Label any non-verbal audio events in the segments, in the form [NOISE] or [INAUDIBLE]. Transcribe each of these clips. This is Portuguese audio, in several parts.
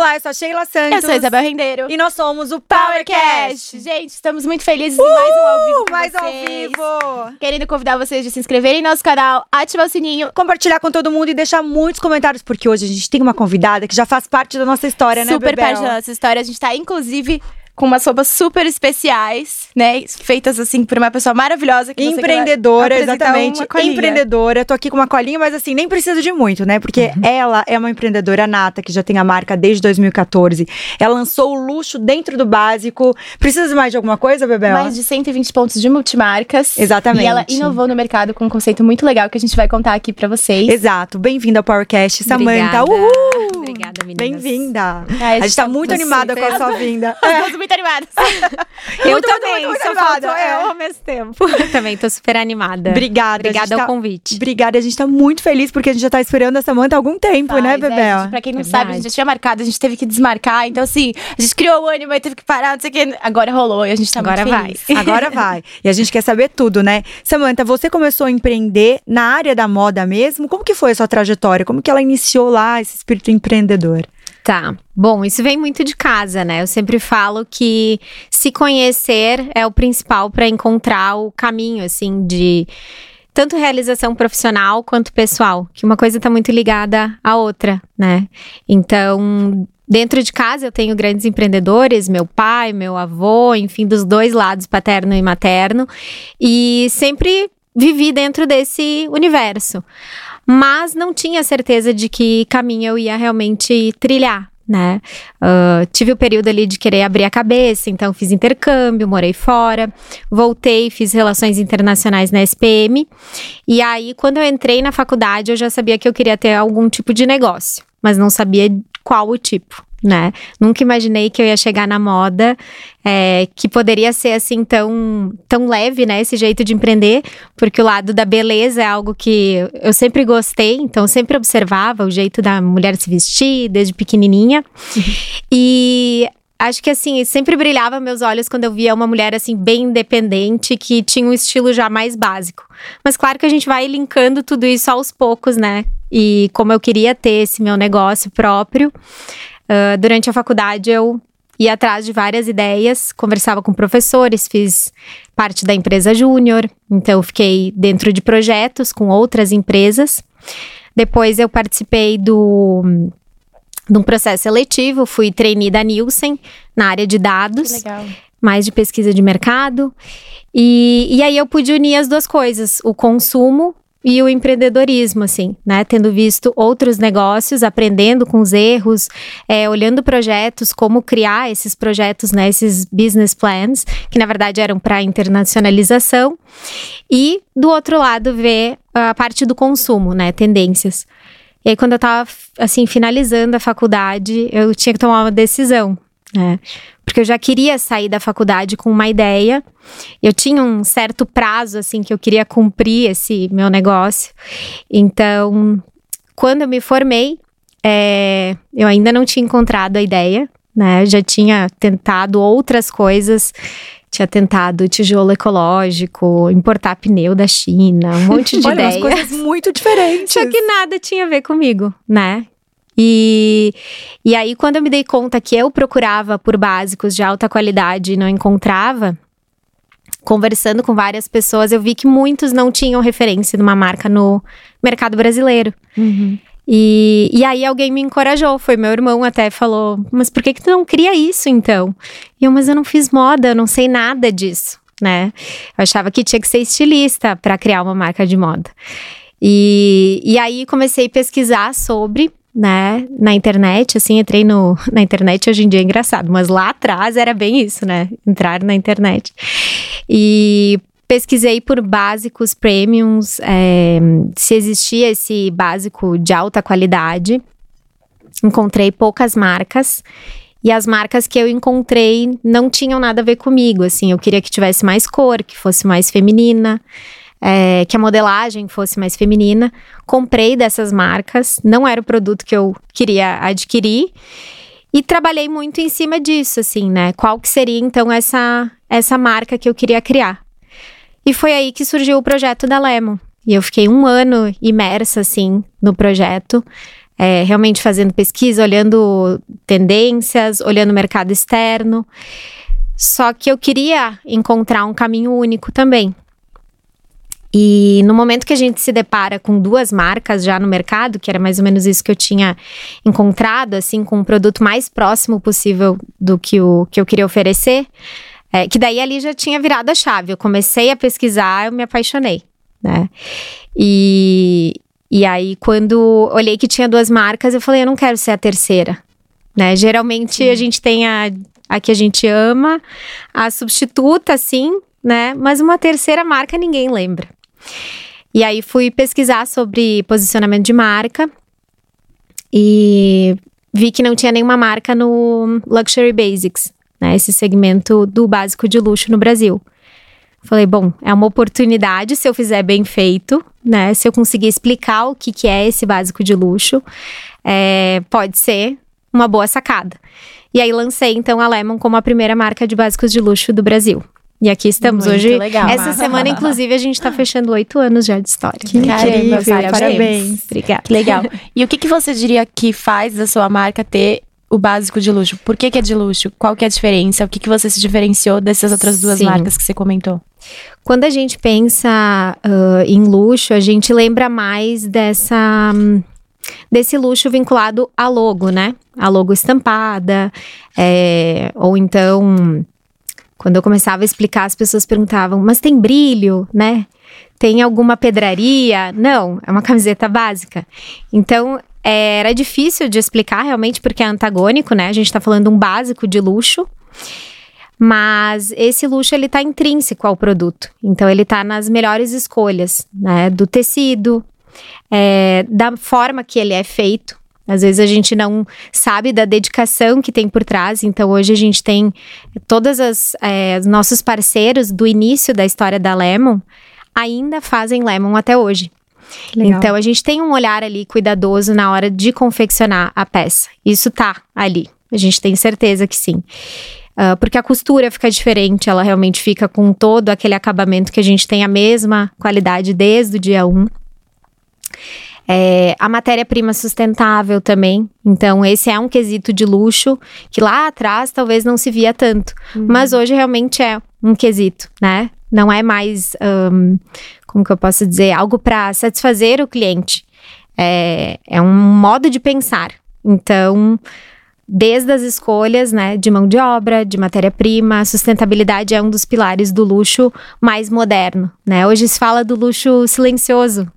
Olá, eu sou a Sheila Santos. Eu sou a Isabel Rendeiro. E nós somos o PowerCast. Gente, estamos muito felizes em mais um ao vivo com Mais ao vocês. vivo. Querendo convidar vocês a se inscreverem no nosso canal, ativar o sininho. Compartilhar com todo mundo e deixar muitos comentários, porque hoje a gente tem uma convidada que já faz parte da nossa história, né, super parte da nossa história. A gente tá, inclusive, com umas roupas super especiais, né? Feitas, assim, por uma pessoa maravilhosa. Que Empreendedora, exatamente. uma colinha. Empreendedora. Tô aqui com uma colinha, mas assim, nem precisa de muito, né? Porque Uhum. ela é uma empreendedora nata, que já tem a marca desde 2014. Ela lançou o luxo dentro do básico. Precisa de mais de alguma coisa, Bebel? Mais de 120 pontos de multimarcas. Exatamente. E ela inovou no mercado com um conceito muito legal que a gente vai contar aqui pra vocês. Exato. Bem-vinda ao PowerCast, Samantha. Obrigada. Uhul! Obrigada, meninas. Bem-vinda. Ai, A gente tá muito animada com a sua vinda. As duas muito animadas. [LAUGHS] Eu Muito, também, muito, muito só faltou é. eu ao mesmo tempo. [LAUGHS] também tô super animada. Obrigada. Obrigada gente ao tá- convite. Obrigada, a gente tá muito feliz porque a gente já tá esperando a Samantha há algum tempo, né, Faz, é, Bebel? gente, pra quem não Verdade. sabe, a gente já tinha marcado, a gente teve que desmarcar. Então, assim, a gente criou o ânimo, aí teve que parar, não sei o que. Agora rolou e a gente tá Agora vai. Agora [LAUGHS] vai. E a gente quer saber tudo, né? Samantha, você começou a empreender na área da moda mesmo? Como que foi a sua trajetória? Como que ela iniciou lá esse espírito empreendedor? Tá. Bom, isso vem muito de casa, né? Eu sempre falo que se conhecer é o principal para encontrar o caminho, assim, de tanto realização profissional quanto pessoal, que uma coisa tá muito ligada à outra, né? Então, dentro de casa eu tenho grandes empreendedores, meu pai, meu avô, enfim, dos dois lados, paterno e materno, e sempre vivi dentro desse universo. Mas não tinha certeza de que caminho eu ia realmente trilhar, né? Ah, tive o período ali de querer abrir a cabeça, então fiz intercâmbio, morei fora, voltei, fiz relações internacionais na SPM. E aí, quando eu entrei na faculdade, eu já sabia que eu queria ter algum tipo de negócio, mas não sabia qual o tipo. Né? Nunca imaginei que eu ia chegar na moda, é, que poderia ser assim tão, tão leve, né? Esse jeito de empreender, porque o lado da beleza é algo que eu sempre gostei, então sempre observava o jeito da mulher se vestir desde pequenininha. E acho que assim, sempre brilhava meus olhos quando eu via uma mulher assim bem independente que tinha um estilo já mais básico. Mas claro que a gente vai linkando tudo isso aos poucos, né? E como eu queria ter esse meu negócio próprio, ah, durante a faculdade eu ia atrás de várias ideias, conversava com professores, fiz parte da empresa júnior, então fiquei dentro de projetos com outras empresas. Depois eu participei do de um processo seletivo, fui trainee da Nielsen na área de dados mais de pesquisa de mercado. E, e aí eu pude unir as duas coisas, o consumo e o empreendedorismo, assim, né? Tendo visto outros negócios, aprendendo com os erros, é, olhando projetos, como criar esses projetos, né? Esses business plans, que na verdade eram para internacionalização. E do outro lado, ver a parte do consumo, né? Tendências. E aí, quando eu tava, assim, finalizando a faculdade, eu tinha que tomar uma decisão, né? Porque eu já queria sair da faculdade com uma ideia. Eu tinha um certo prazo, assim, que eu queria cumprir esse meu negócio. Então, quando eu me formei, é, eu ainda não tinha encontrado a ideia, né? Já tinha tentado outras coisas. Tinha tentado tijolo ecológico, importar pneu da China, um monte de [LAUGHS] Olha, ideias. coisas muito diferentes. [LAUGHS] Só que nada tinha a ver comigo, né? E, e aí, quando eu me dei conta que eu procurava por básicos de alta qualidade e não encontrava, conversando com várias pessoas, eu vi que muitos não tinham referência de uma marca no mercado brasileiro. Uhum. E, e aí alguém me encorajou, foi meu irmão até falou, mas por que que tu não cria isso então? E eu, mas eu não fiz moda, eu não sei nada disso, né? Eu achava que tinha que ser estilista para criar uma marca de moda. E, e aí comecei a pesquisar sobre, né, na internet, assim, entrei no, [LAUGHS] na internet, hoje em dia é engraçado, mas lá atrás era bem isso, né, entrar na internet. E pesquisei por básicos premiums, é, se existia esse básico de alta qualidade. Encontrei poucas marcas. E as marcas que eu encontrei não tinham nada a ver comigo, assim. Eu queria que tivesse mais cor, que fosse mais feminina, é, que a modelagem fosse mais feminina. Comprei dessas marcas, não era o produto que eu queria adquirir. E trabalhei muito em cima disso, assim, né? Qual que seria, então, essa, essa marca que eu queria criar. E foi aí que surgiu o projeto da Lemon. E eu fiquei um ano imersa, assim, no projeto. é, realmente fazendo pesquisa, olhando tendências, olhando o mercado externo. Só que eu queria encontrar um caminho único também. E no momento que a gente se depara com duas marcas já no mercado, que era mais ou menos isso que eu tinha encontrado, assim, com um produto mais próximo possível do que o que eu queria oferecer, é, que daí ali já tinha virado a chave. Eu comecei a pesquisar, eu me apaixonei, né? E, e aí, quando olhei que tinha duas marcas, eu falei, eu não quero ser a terceira. Né? Geralmente Sim. a gente tem a, a que a gente ama, a substituta, assim, né? Mas uma terceira marca ninguém lembra. E aí fui pesquisar sobre posicionamento de marca e vi que não tinha nenhuma marca no Luxury Basics, né? Esse segmento do básico de luxo no Brasil. Falei, bom, é uma oportunidade se eu fizer bem feito, né? Se eu conseguir explicar o que, que é esse básico de luxo, é, pode ser uma boa sacada. E aí lancei então a Lemon como a primeira marca de básicos de luxo do Brasil. E aqui estamos Muito hoje. Legal. Essa [LAUGHS] semana, inclusive, a gente está fechando oito anos já de história. Que incrível, parabéns. parabéns. Obrigada. Legal. [LAUGHS] E o que, que você diria que faz da sua marca ter o básico de luxo? Por que, que é de luxo? Qual que é a diferença? O que, que você se diferenciou dessas outras duas Sim. marcas que você comentou? Quando a gente pensa uh, em luxo, a gente lembra mais dessa. Um, desse luxo vinculado a logo, né? A logo estampada, é, ou então quando eu começava a explicar, as pessoas perguntavam: mas tem brilho, né? Tem alguma pedraria? Não, é uma camiseta básica. Então, é, era difícil de explicar realmente, porque é antagônico, né? A gente tá falando um básico de luxo. Mas esse luxo ele tá intrínseco ao produto. Então ele tá nas melhores escolhas, né? Do tecido, é, da forma que ele é feito. Às vezes a gente não sabe da dedicação que tem por trás. Então hoje a gente tem todas as é, nossos parceiros do início da história da Lemon ainda fazem Lemon até hoje. Legal. Então a gente tem um olhar ali cuidadoso na hora de confeccionar a peça. Isso tá ali. A gente tem certeza que sim. Uh, porque a costura fica diferente, ela realmente fica com todo aquele acabamento que a gente tem a mesma qualidade desde o dia 1. É, a matéria-prima sustentável também. Então, esse é um quesito de luxo que lá atrás talvez não se via tanto. Uhum. Mas hoje realmente é um quesito, né? Não é mais, um, como que eu posso dizer, algo para satisfazer o cliente. É, é um modo de pensar. Então, desde as escolhas, né, de mão de obra, de matéria-prima, sustentabilidade é um dos pilares do luxo mais moderno, né? Hoje se fala do luxo silencioso,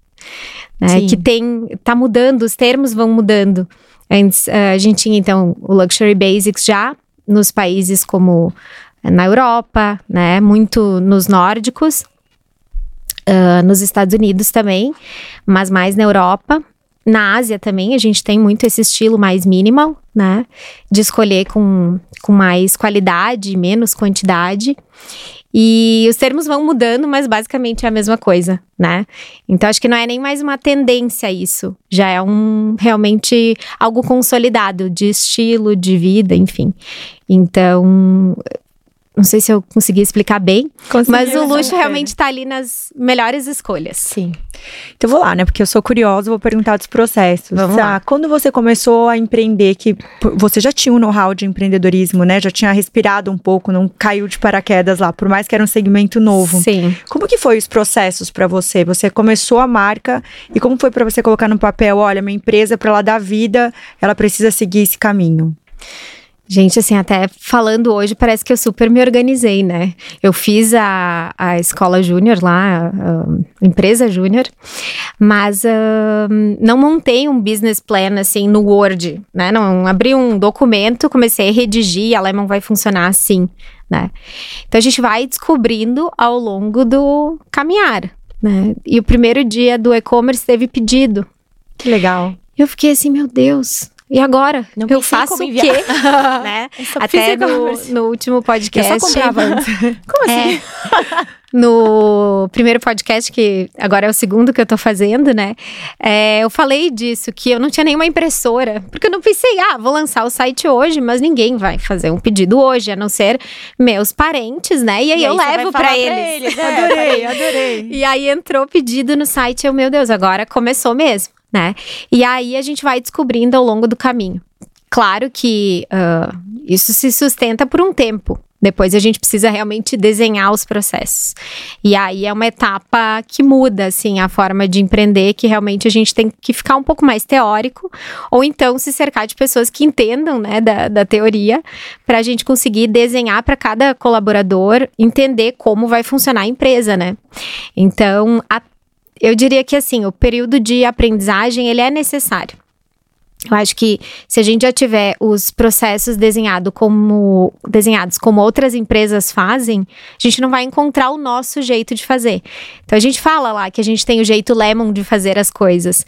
né? Que tem, tá mudando, os termos vão mudando. Antes, uh, a gente tinha então o Luxury Basics já nos países como eh, na Europa, né? Muito nos nórdicos, uh, nos Estados Unidos também, mas mais na Europa. Na Ásia também a gente tem muito esse estilo mais minimal, né? De escolher com, com mais qualidade, menos quantidade. E os termos vão mudando, mas basicamente é a mesma coisa, né? Então acho que não é nem mais uma tendência isso, já é um realmente algo consolidado de estilo, de vida, enfim. Então, não sei se eu consegui explicar bem, Consegui, mas o luxo realmente está ali nas melhores escolhas. Sim. Então vou lá, né? Porque eu sou curiosa, vou perguntar dos processos. Vamos lá. Quando você começou a empreender, que você já tinha um know-how de empreendedorismo, né? Já tinha respirado um pouco, não caiu de paraquedas lá, por mais que era um segmento novo. Sim. Como que foi os processos para você? Você começou a marca e como foi para você colocar no papel, olha, minha empresa para ela dar vida, ela precisa seguir esse caminho? Gente, assim, até falando hoje, parece que eu super me organizei, né? Eu fiz a, a escola júnior lá, a, a empresa júnior, mas não montei um business plan, assim, no Word, né? Não abri um documento, comecei a redigir, a Lemon vai funcionar assim, né? Então a gente vai descobrindo ao longo do caminhar, né? E o primeiro dia do e-commerce teve pedido. Que legal. Eu fiquei assim, meu Deus, e agora? Não eu faço o quê? [LAUGHS] né? Até no, no, último podcast. Eu só comprava antes. [LAUGHS] Como assim? É, [LAUGHS] no primeiro podcast, que agora é o segundo que eu tô fazendo, né? É, eu falei disso, que eu não tinha nenhuma impressora. Porque eu não pensei, ah, vou lançar o site hoje, mas ninguém vai fazer um pedido hoje, a não ser meus parentes, né? E aí, e aí eu levo para eles. eles. É, adorei, adorei. E aí entrou pedido no site, eu, meu Deus, agora começou mesmo né? E aí a gente vai descobrindo ao longo do caminho. Claro que uh, isso se sustenta por um tempo, depois a gente precisa realmente desenhar os processos. E aí é uma etapa que muda, assim, a forma de empreender, que realmente a gente tem que ficar um pouco mais teórico, ou então se cercar de pessoas que entendam, né, da, da teoria, para a gente conseguir desenhar para cada colaborador entender como vai funcionar a empresa, né? Então, a, eu diria que, assim, o período de aprendizagem, ele é necessário. Eu acho que se a gente já tiver os processos desenhado como, desenhados como outras empresas fazem, a gente não vai encontrar o nosso jeito de fazer. Então a gente fala lá que a gente tem o jeito lemon de fazer as coisas.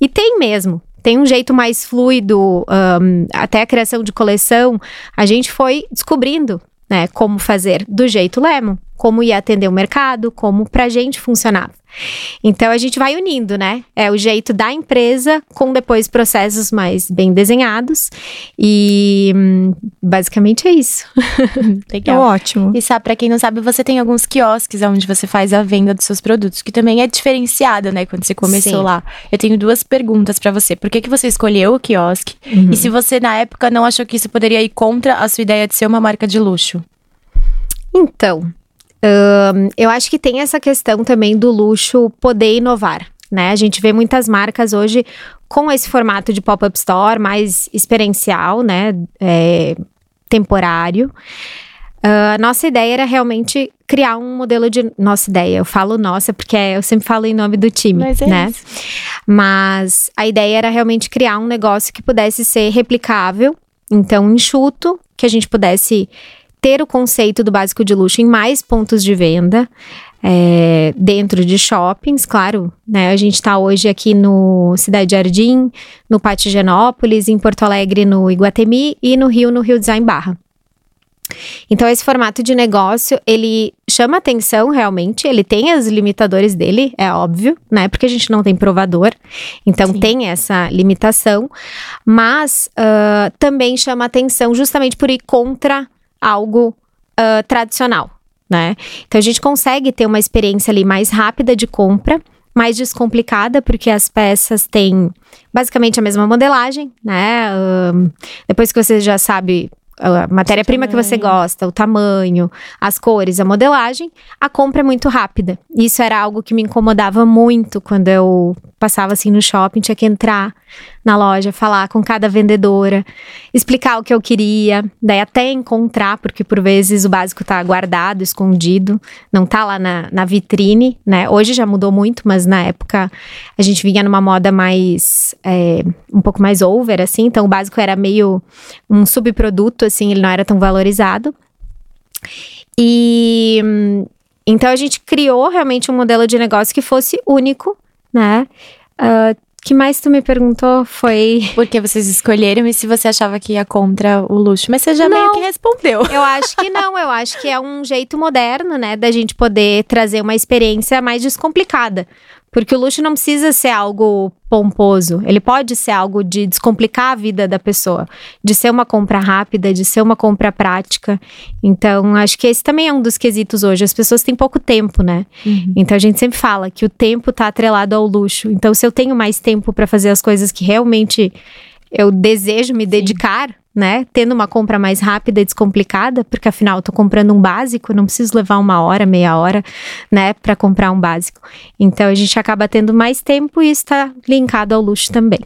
E tem mesmo. Tem um jeito mais fluido, um, até a criação de coleção, a gente foi descobrindo né, como fazer do jeito lemon como ia atender o mercado, como pra gente funcionava. Então a gente vai unindo, né? É o jeito da empresa com depois processos mais bem desenhados e hum, basicamente é isso. [LAUGHS] Legal. É ótimo. E sabe, para quem não sabe, você tem alguns quiosques onde você faz a venda dos seus produtos, que também é diferenciado, né, quando você começou Sim. lá. Eu tenho duas perguntas para você. Por que que você escolheu o quiosque? Uhum. E se você na época não achou que isso poderia ir contra a sua ideia de ser uma marca de luxo? Então, eu acho que tem essa questão também do luxo poder inovar. Né? A gente vê muitas marcas hoje com esse formato de pop-up store mais experiencial, né? É, temporário. Uh, a nossa ideia era realmente criar um modelo de. Nossa ideia, eu falo nossa, porque eu sempre falo em nome do time, Mas é né? Isso. Mas a ideia era realmente criar um negócio que pudesse ser replicável, então enxuto, que a gente pudesse ter o conceito do básico de luxo em mais pontos de venda. É, dentro de shoppings, claro, né? A gente está hoje aqui no Cidade Jardim, no Pátio Genópolis, em Porto Alegre, no Iguatemi e no Rio, no Rio Design Barra. Então, esse formato de negócio, ele chama atenção realmente, ele tem os limitadores dele, é óbvio, né? Porque a gente não tem provador, então Sim. tem essa limitação, mas uh, também chama atenção justamente por ir contra algo uh, tradicional, né? Então a gente consegue ter uma experiência ali mais rápida de compra, mais descomplicada, porque as peças têm basicamente a mesma modelagem, né? Uh, depois que você já sabe a matéria-prima que você gosta, o tamanho, as cores, a modelagem, a compra é muito rápida. Isso era algo que me incomodava muito quando eu passava assim no shopping, tinha que entrar na loja, falar com cada vendedora, explicar o que eu queria, daí até encontrar, porque por vezes o básico tá guardado, escondido, não tá lá na, na vitrine, né? Hoje já mudou muito, mas na época a gente vinha numa moda mais, é, um pouco mais over, assim, então o básico era meio um subproduto, assim, ele não era tão valorizado. E então a gente criou realmente um modelo de negócio que fosse único, né? Uh, que mais tu me perguntou foi. Por que vocês escolheram e se você achava que ia contra o luxo. Mas você já não, meio que respondeu. Eu acho que não, eu acho que é um jeito moderno, né, da gente poder trazer uma experiência mais descomplicada. Porque o luxo não precisa ser algo pomposo, ele pode ser algo de descomplicar a vida da pessoa, de ser uma compra rápida, de ser uma compra prática. Então, acho que esse também é um dos quesitos hoje. As pessoas têm pouco tempo, né? Uhum. Então, a gente sempre fala que o tempo está atrelado ao luxo. Então, se eu tenho mais tempo para fazer as coisas que realmente eu desejo me Sim. Né? Tendo uma compra mais rápida e descomplicada, porque afinal eu tô comprando um básico, não preciso levar uma hora, meia hora, né, para comprar um básico. Então a gente acaba tendo mais tempo e está linkado ao luxo também.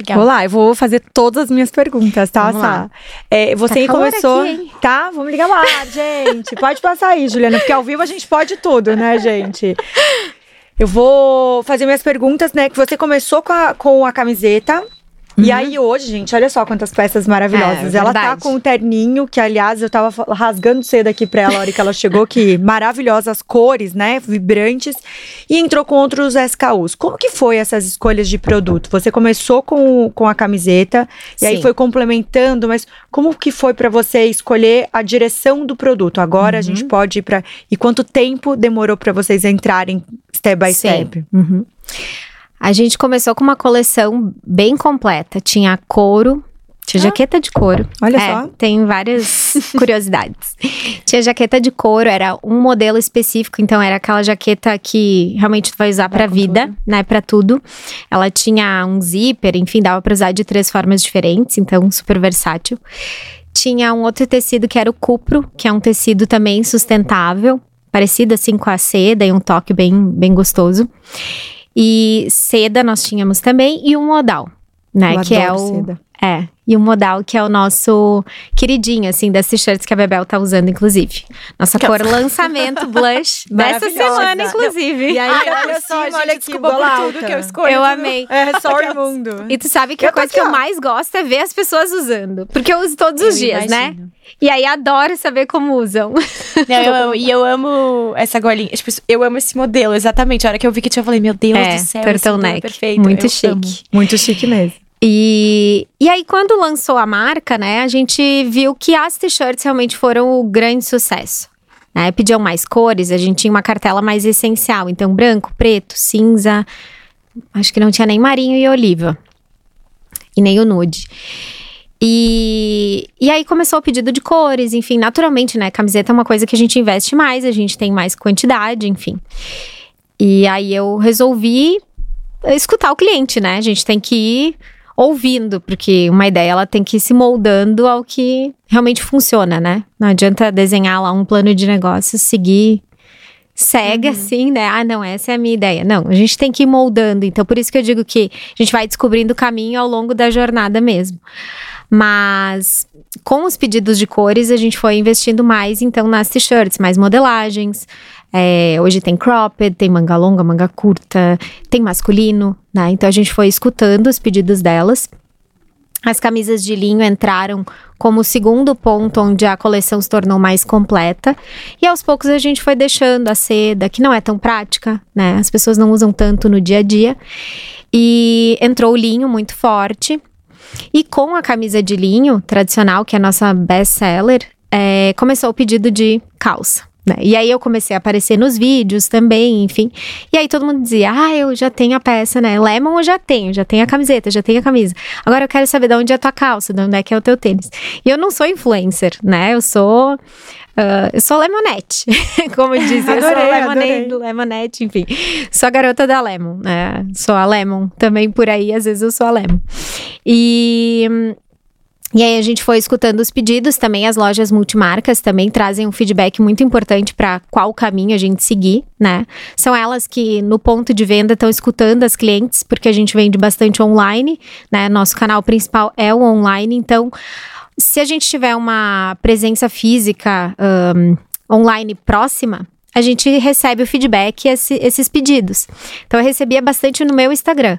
Legal. Vou lá, eu vou fazer todas as minhas perguntas, tá, Sá? É, você tá começou. Aqui, tá? Vamos ligar lá, gente. Pode passar aí, Juliana, porque ao vivo a gente pode tudo, né, gente? Eu vou fazer minhas perguntas, né? Que você começou com a, com a camiseta Uhum. E aí hoje, gente, olha só quantas peças maravilhosas. É, ela tá com o terninho, que aliás eu tava rasgando cedo aqui pra ela a hora que ela chegou, que [LAUGHS] maravilhosas cores, né, vibrantes, e entrou com outros SKUs. Como que foi essas escolhas de produto? Você começou com, com a camiseta e Sim. aí foi complementando, mas como que foi para você escolher a direção do produto? Agora uhum. a gente uhum. pode ir para e quanto tempo demorou para vocês entrarem step by Sim. step? Uhum. A gente começou com uma coleção bem completa. Tinha couro, Tinha ah. jaqueta de couro. Olha é, só. Tem várias [LAUGHS] curiosidades. Tinha jaqueta de couro, era um modelo específico, então era aquela jaqueta que realmente tu vai usar para vida, tudo. né, para tudo. Ela tinha um zíper, enfim, dava para usar de três formas diferentes, então super versátil. Tinha um outro tecido que era o cupro, que é um tecido também sustentável, parecido assim com a seda e um toque bem bem gostoso. E seda nós tínhamos também e um modal, né, Eu que é o seda. É, e o modal que é o nosso queridinho, assim, das t-shirts que a Bebel tá usando, inclusive. Nossa cor lançamento blush [LAUGHS] dessa semana, inclusive. E aí, Ai, olha só, a gente desculpa por tudo que eu escolhi. Eu amei. É [LAUGHS] só o mundo. E tu sabe que eu a coisa que eu mais gosto é ver as pessoas usando. Porque eu uso todos eu os dias, né? imagino. né? E aí adoro saber como usam. Não, eu amo, e eu amo essa golinha. Tipo, eu amo esse modelo, exatamente. A hora que eu vi que tinha, eu falei, meu Deus é, do céu, turtleneck. É perfeito. Muito eu chique. Amo. Muito chique mesmo. E, e aí, quando lançou a marca, né, a gente viu que as t-shirts realmente foram o grande sucesso. Né? Pediam mais cores, a gente tinha uma cartela mais essencial. Então, branco, preto, cinza. Acho que não tinha nem marinho e oliva. E nem o nude. E, e aí começou o pedido de cores, enfim, naturalmente, né? Camiseta é uma coisa que a gente investe mais, a gente tem mais quantidade, enfim. E aí eu resolvi escutar o cliente, né? A gente tem que ir ouvindo, porque uma ideia ela tem que ir se moldando ao que realmente funciona, né? Não adianta desenhar lá um plano de negócio, seguir cega uhum. assim, né? Ah, não, essa é a minha ideia. Não, a gente tem que ir moldando. Então, por isso que eu digo que a gente vai descobrindo o caminho ao longo da jornada mesmo. Mas com os pedidos de cores, a gente foi investindo mais, então, nas t-shirts, mais modelagens. É, hoje tem cropped, tem manga longa, manga curta, tem masculino, né? Então a gente foi escutando os pedidos delas. As camisas de linho entraram como segundo ponto onde a coleção se tornou mais completa. E aos poucos a gente foi deixando a seda, que não é tão prática, né? As pessoas não usam tanto no dia a dia. E entrou o linho muito forte. E com a camisa de linho tradicional, que é a nossa best seller, é, começou o pedido de calça. Né? E aí eu comecei a aparecer nos vídeos também, enfim. E aí todo mundo dizia: Ah, eu já tenho a peça, né? Lemon eu já tenho, já tenho a camiseta, já tenho a camisa. Agora eu quero saber de onde é a tua calça, de onde é que é o teu tênis. E eu não sou influencer, né? Eu sou. Uh, eu sou Lemonette, [LAUGHS] como dizem. eu sou Lemonade, Lemonette, enfim. Sou a garota da Lemon, né? Sou a Lemon. Também por aí, às vezes eu sou a Lemon. E e aí a gente foi escutando os pedidos, também as lojas multimarcas também trazem um feedback muito importante para qual caminho a gente seguir, né? São elas que no ponto de venda estão escutando as clientes, porque a gente vende bastante online, né? Nosso canal principal é o online, então se a gente tiver uma presença física um, online próxima, a gente recebe o feedback e esse, esses pedidos. Então eu recebia bastante no meu Instagram.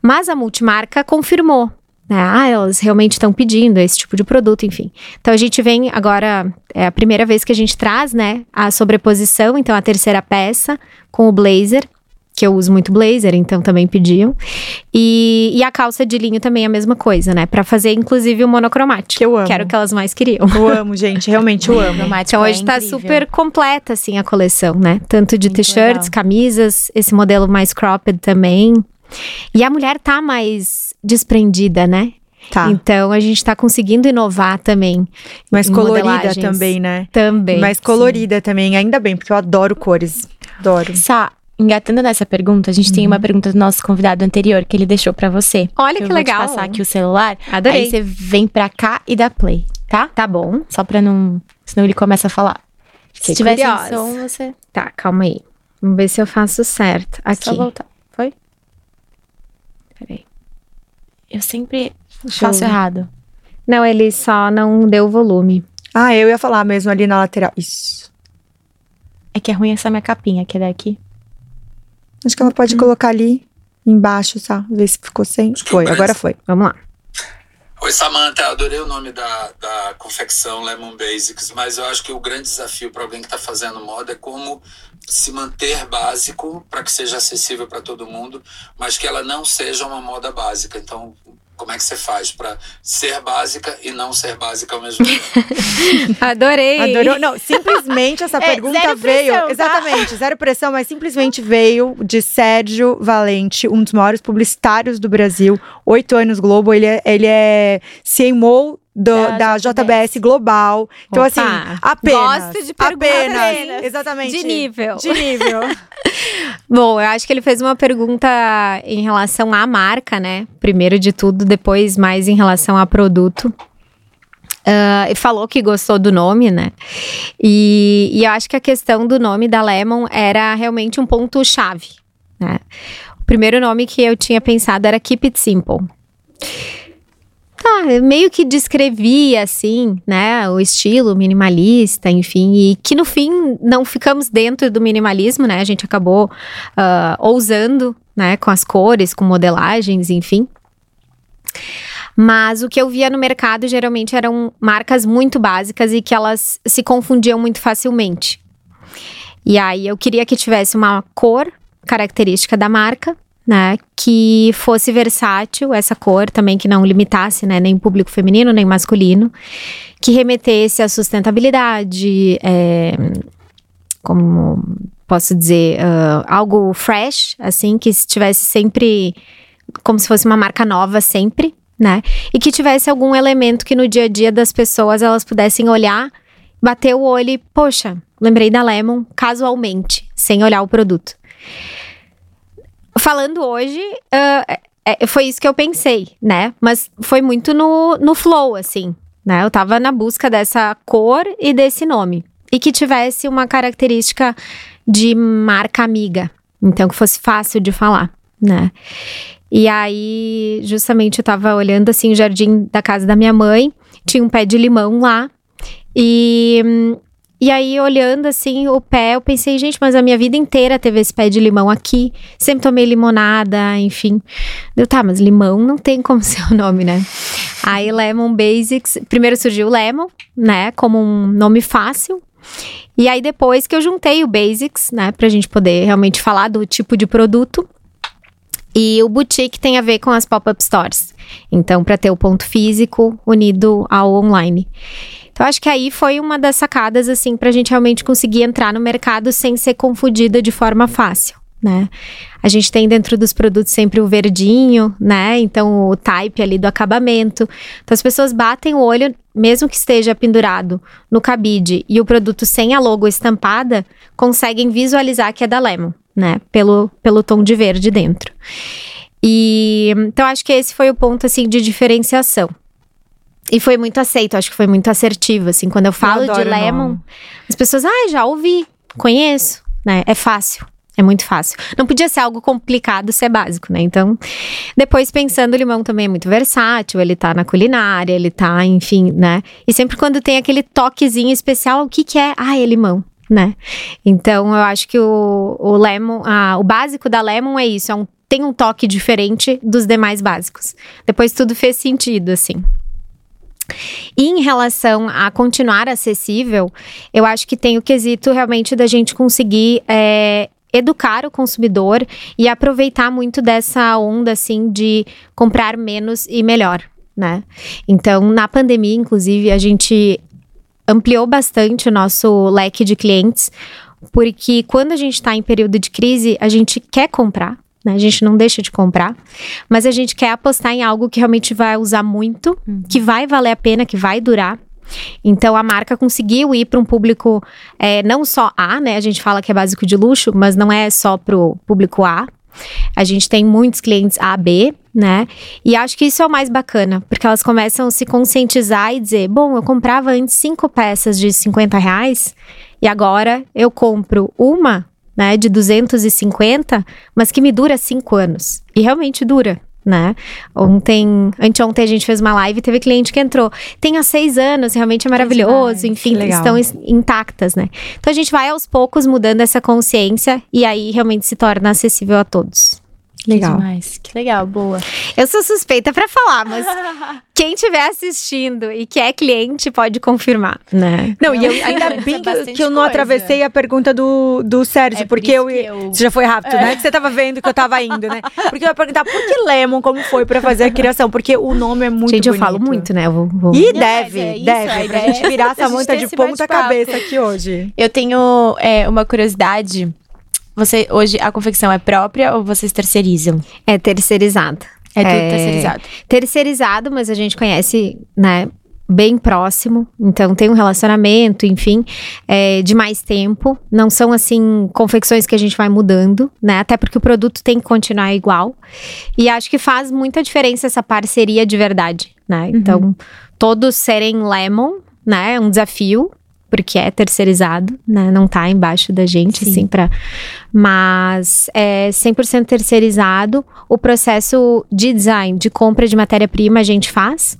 Mas a multimarca confirmou né? Ah, elas realmente estão pedindo esse tipo de produto, enfim. Então a gente vem agora, é a primeira vez que a gente traz, né, a sobreposição, então a terceira peça com o blazer, que eu uso muito blazer, então também pediam. E, e a calça de linho também é a mesma coisa, né? Para fazer inclusive o monocromático. Que eu amo. Que era o que elas mais queriam. Eu amo, gente, realmente eu amo. então hoje é tá super completa assim a coleção, né? Tanto de t-shirts, camisas, esse modelo mais cropped também. E a mulher tá mais desprendida, né? Tá. Então a gente tá conseguindo inovar também. Mais colorida também, né? Também. Mais colorida sim. também, ainda bem, porque eu adoro cores. Adoro. Sá, engatando nessa pergunta, a gente uhum. tem uma pergunta do nosso convidado anterior que ele deixou para você. Olha que, legal. Vou te passar aqui o celular. Adorei. Aí você vem pra cá e dá play, tá? Tá bom. Só pra não. Senão ele começa a falar. Se tiver sem som, você. Tá, calma aí. Vamos ver se eu faço certo. Aqui. Só voltar. Peraí. Eu sempre Deixa faço eu... errado. Não, ele só não deu volume. Ah, eu ia falar mesmo ali na lateral. Isso. É que é ruim essa minha capinha, que é daqui. Acho que ela pode hum. colocar ali embaixo, tá? Ver se ficou sem. Foi, agora foi. Vamos lá. Oi, Samantha, adorei o nome da, da confecção Lemon Basics, mas eu acho que o grande desafio para alguém que está fazendo moda é como se manter básico para que seja acessível para todo mundo, mas que ela não seja uma moda básica. Então, Como é que você faz para ser básica e não ser básica ao mesmo tempo? [LAUGHS] Adorei. Adorou. Não, simplesmente essa [LAUGHS] é, pergunta veio. Pressão, tá? Exatamente, zero pressão, mas simplesmente veio de Sérgio Valente, um dos maiores publicitários do Brasil, oito anos Globo. Ele é, ele é CMO do, da, da JBS. Global. Então, Opa, assim, apenas. Gosto de apenas, apenas. Exatamente. De nível. De nível. [LAUGHS] Bom, eu acho que ele fez uma pergunta em relação à marca, né? Primeiro de tudo, depois mais em relação a produto. Uh, falou que gostou do nome, né? E, e eu acho que a questão do nome da Lemon era realmente um ponto-chave, né? O primeiro nome que eu tinha pensado era Keep It Simple. Tá, meio que descrevia, assim, né, o estilo minimalista, enfim, e que no fim não ficamos dentro do minimalismo, né, a gente acabou uh, ousando, né, com as cores, com modelagens, enfim. Mas o que eu via no mercado geralmente eram marcas muito básicas e que elas se confundiam muito facilmente. E aí eu queria que tivesse uma cor característica da marca, né, que fosse versátil essa cor também que não limitasse, né, nem público feminino nem masculino, que remetesse à sustentabilidade, é, como posso dizer, uh, algo fresh, assim, que estivesse sempre como se fosse uma marca nova sempre, né, e que tivesse algum elemento que no dia a dia das pessoas elas pudessem olhar, bater o olho e, poxa, lembrei da Lemon casualmente, sem olhar o produto. Falando hoje, uh, é, foi isso que eu pensei, né? Mas foi muito no, no flow, assim, né? Eu tava na busca dessa cor e desse nome. E que tivesse uma característica de marca amiga. Então, que fosse fácil de falar, né? E aí, justamente, eu tava olhando, assim, o jardim da casa da minha mãe. Tinha um pé de limão lá. E hum, e aí, olhando assim o pé, eu pensei, gente, mas a minha vida inteira teve esse pé de limão aqui. Sempre tomei limonada, enfim. Deu, tá, mas limão não tem como [LAUGHS] ser o nome, né? Aí, Lemon Basics. Primeiro surgiu o Lemon, né? Como um nome fácil. E aí, depois que eu juntei o Basics, né? Pra gente poder realmente falar do tipo de produto. E o boutique tem a ver com as pop-up stores. Então, para ter o ponto físico unido ao online. Então, acho que aí foi uma das sacadas, assim, para a gente realmente conseguir entrar no mercado sem ser confundida de forma fácil. Né? A gente tem dentro dos produtos sempre o verdinho, né? Então o type ali do acabamento. Então as pessoas batem o olho, mesmo que esteja pendurado no cabide e o produto sem a logo estampada, conseguem visualizar que é da Lemon, né? Pelo, pelo tom de verde dentro. E então acho que esse foi o ponto assim de diferenciação. E foi muito aceito, acho que foi muito assertivo, assim. Quando eu falo eu de Lemon, as pessoas, ah, já ouvi, conheço, né? É fácil. É muito fácil. Não podia ser algo complicado ser básico, né? Então, depois pensando, o limão também é muito versátil, ele tá na culinária, ele tá, enfim, né? E sempre quando tem aquele toquezinho especial, o que que é? Ah, é limão, né? Então, eu acho que o, o lemon, ah, o básico da lemon é isso, é um, tem um toque diferente dos demais básicos. Depois tudo fez sentido, assim. E em relação a continuar acessível, eu acho que tem o quesito realmente da gente conseguir é, educar o consumidor e aproveitar muito dessa onda assim de comprar menos e melhor, né? Então, na pandemia, inclusive, a gente ampliou bastante o nosso leque de clientes, porque quando a gente está em período de crise, a gente quer comprar, né? A gente não deixa de comprar, mas a gente quer apostar em algo que realmente vai usar muito, uhum. que vai valer a pena, que vai durar. Então a marca conseguiu ir para um público é, não só A, né? A gente fala que é básico de luxo, mas não é só para o público A. A gente tem muitos clientes A, B, né? E acho que isso é o mais bacana, porque elas começam a se conscientizar e dizer: bom, eu comprava antes cinco peças de 50 reais e agora eu compro uma né, de 250, mas que me dura cinco anos. E realmente dura, né? Ontem, anteontem a gente fez uma live e teve cliente que entrou. Tem há seis anos, realmente é maravilhoso, enfim, estão intactas, né? Então a gente vai aos poucos mudando essa consciência e aí realmente se torna acessível a todos. Legal. Que demais. Que legal, boa. Eu sou suspeita para falar, mas [LAUGHS] quem estiver assistindo e que é cliente pode confirmar, né? Não, e eu ainda [LAUGHS] bem que, que eu não atravessei a pergunta do, do Sérgio, é porque eu, eu, Você já foi rápido, é. né? Que você tava vendo que eu tava indo, né? Porque eu ia perguntar por que Lemon, como foi para fazer a criação? Porque o nome é muito Gente, bonito. eu falo muito, né? Eu vou, vou... E deve, é isso, deve. Pra gente virar [LAUGHS] essa manta de ponta cabeça aqui hoje. Eu tenho é, uma curiosidade você hoje a confecção é própria ou vocês terceirizam? É terceirizada. É tudo é, terceirizado. Terceirizado, mas a gente conhece, né? Bem próximo, então tem um relacionamento, enfim, é, de mais tempo. Não são assim confecções que a gente vai mudando, né? Até porque o produto tem que continuar igual. E acho que faz muita diferença essa parceria de verdade, né? Uhum. Então, todos serem lemon, né? É um desafio, porque é terceirizado, né? Não tá embaixo da gente, Sim. assim, pra... Mas é 100% terceirizado. O processo de design, de compra de matéria-prima, a gente faz.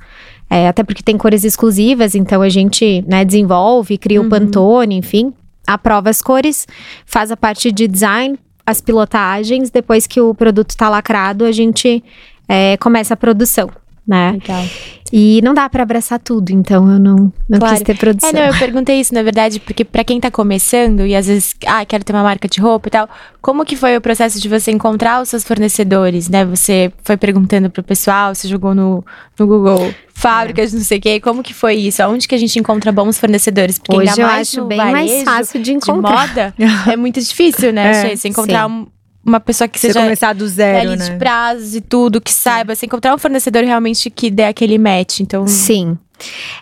É, até porque tem cores exclusivas, então a gente né, desenvolve, cria uhum. o Pantone, enfim. Aprova as cores, faz a parte de design, as pilotagens. Depois que o produto tá lacrado, a gente é, começa a produção né? Legal. E não dá para abraçar tudo, então eu não, não claro. quis ter produção. É, não, eu perguntei isso, na verdade, porque para quem tá começando e às vezes, ah, quero ter uma marca de roupa e tal, como que foi o processo de você encontrar os seus fornecedores, né? Você foi perguntando pro pessoal, você jogou no, no Google fábricas, é. não sei o quê, como que foi isso? Onde que a gente encontra bons fornecedores? Porque Hoje ainda mais eu acho bem mais fácil de encontrar. De moda, é muito difícil, né? [LAUGHS] É, você encontrar um uma pessoa que você seja começar do zero, né? de prazo e tudo, que saiba, você encontrar um fornecedor realmente que dê aquele match, então... Sim.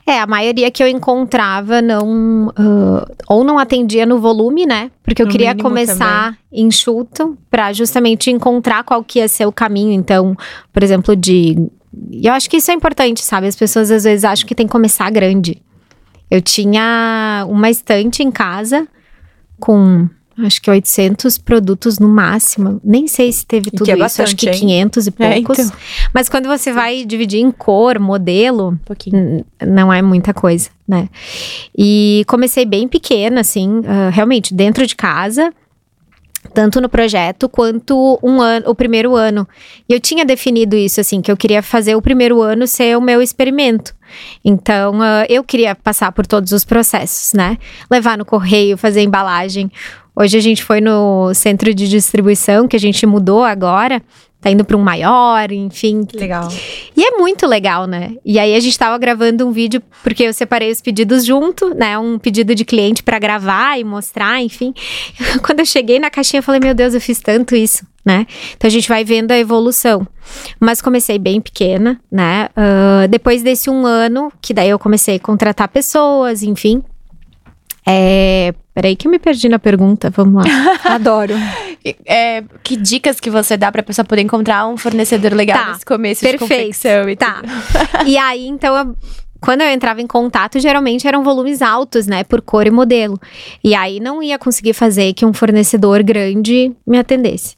É, a maioria que eu encontrava não. Uh, ou não atendia no volume, né? Porque eu no queria começar também. enxuto para justamente encontrar qual que ia ser o caminho. Então, por exemplo, de. E eu acho que isso é importante, sabe? As pessoas às vezes acham que tem que começar grande. Eu tinha uma estante em casa com acho que 800 produtos no máximo. Nem sei se teve tudo é isso, acho que 500 e é, poucos. É, então. Mas quando você vai dividir em cor, modelo, um não é muita coisa, né? E comecei bem pequena, assim, uh, realmente, dentro de casa tanto no projeto quanto um ano, o primeiro ano. E eu tinha definido isso assim, que eu queria fazer o primeiro ano ser o meu experimento. Então, uh, eu queria passar por todos os processos, né? Levar no correio, fazer embalagem. Hoje a gente foi no centro de distribuição que a gente mudou agora tá indo para um maior, enfim. Legal. E é muito legal, né? E aí a gente tava gravando um vídeo porque eu separei os pedidos junto, né? Um pedido de cliente para gravar e mostrar, enfim. [LAUGHS] Quando eu cheguei na caixinha, eu falei: "Meu Deus, eu fiz tanto isso", né? Então a gente vai vendo a evolução. Mas comecei bem pequena, né? Uh, depois desse um ano, que daí eu comecei a contratar pessoas, enfim. É, peraí que eu me perdi na pergunta, vamos lá. [LAUGHS] Adoro. É, que dicas que você dá pra pessoa poder encontrar um fornecedor legal tá, nesse começo perfeito. de confecção e tá. e aí, então, eu, quando eu entrava em contato, geralmente eram volumes altos, né, por cor e modelo. E aí não ia conseguir fazer que um fornecedor grande me atendesse.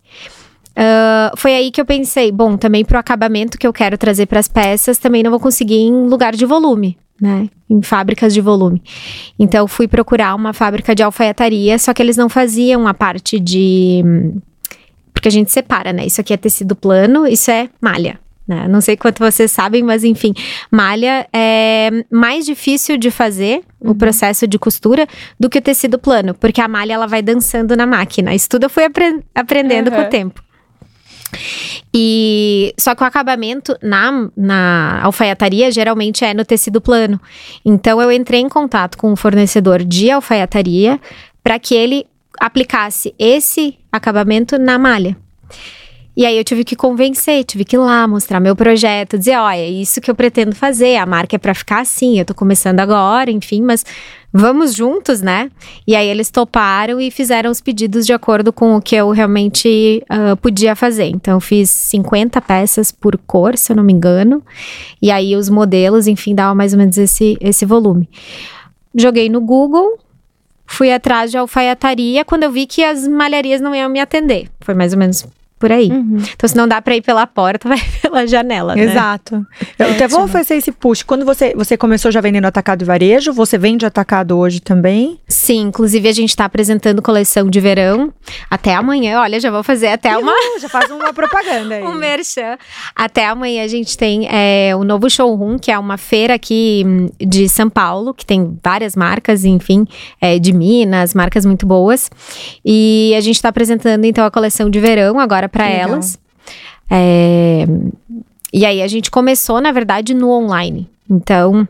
Uh, foi aí que eu pensei, bom, também pro acabamento que eu quero trazer para as peças, também não vou conseguir em lugar de volume, né? Em fábricas de volume. Então fui procurar uma fábrica de alfaiataria, só que eles não faziam a parte de. Porque a gente separa, né? Isso aqui é tecido plano, isso é malha. Né? Não sei quanto vocês sabem, mas enfim, malha é mais difícil de fazer uhum. o processo de costura do que o tecido plano, porque a malha ela vai dançando na máquina. Isso tudo eu fui apre aprendendo uhum. com o tempo. E só que o acabamento na, na alfaiataria geralmente é no tecido plano. Então eu entrei em contato com um fornecedor de alfaiataria para que ele aplicasse esse acabamento na malha. E aí eu tive que convencer, tive que ir lá mostrar meu projeto, dizer, olha, é isso que eu pretendo fazer, a marca é para ficar assim, eu tô começando agora, enfim, mas vamos juntos, né? E aí eles toparam e fizeram os pedidos de acordo com o que eu realmente uh, podia fazer. Então eu fiz 50 peças por cor, se eu não me engano. E aí os modelos, enfim, davam mais ou menos esse, esse volume. Joguei no Google, fui atrás de alfaiataria quando eu vi que as malharias não iam me atender. Foi mais ou menos por aí. Uhum. Então, se não dá para ir pela porta, [LAUGHS] vai pela janela. Né? Exato. Eu é até vou oferecer esse push. Quando você, você começou já vendendo atacado e varejo, você vende atacado hoje também? Sim, inclusive a gente está apresentando coleção de verão até amanhã. Olha, já vou fazer até uma. já faz uma propaganda aí. [LAUGHS] um merchan. Até amanhã a gente tem é, o novo showroom, que é uma feira aqui hum, de São Paulo, que tem várias marcas, enfim, é, de Minas, marcas muito boas. E a gente está apresentando então a coleção de verão agora para elas. É, e aí a gente começou, na verdade, no online. Então,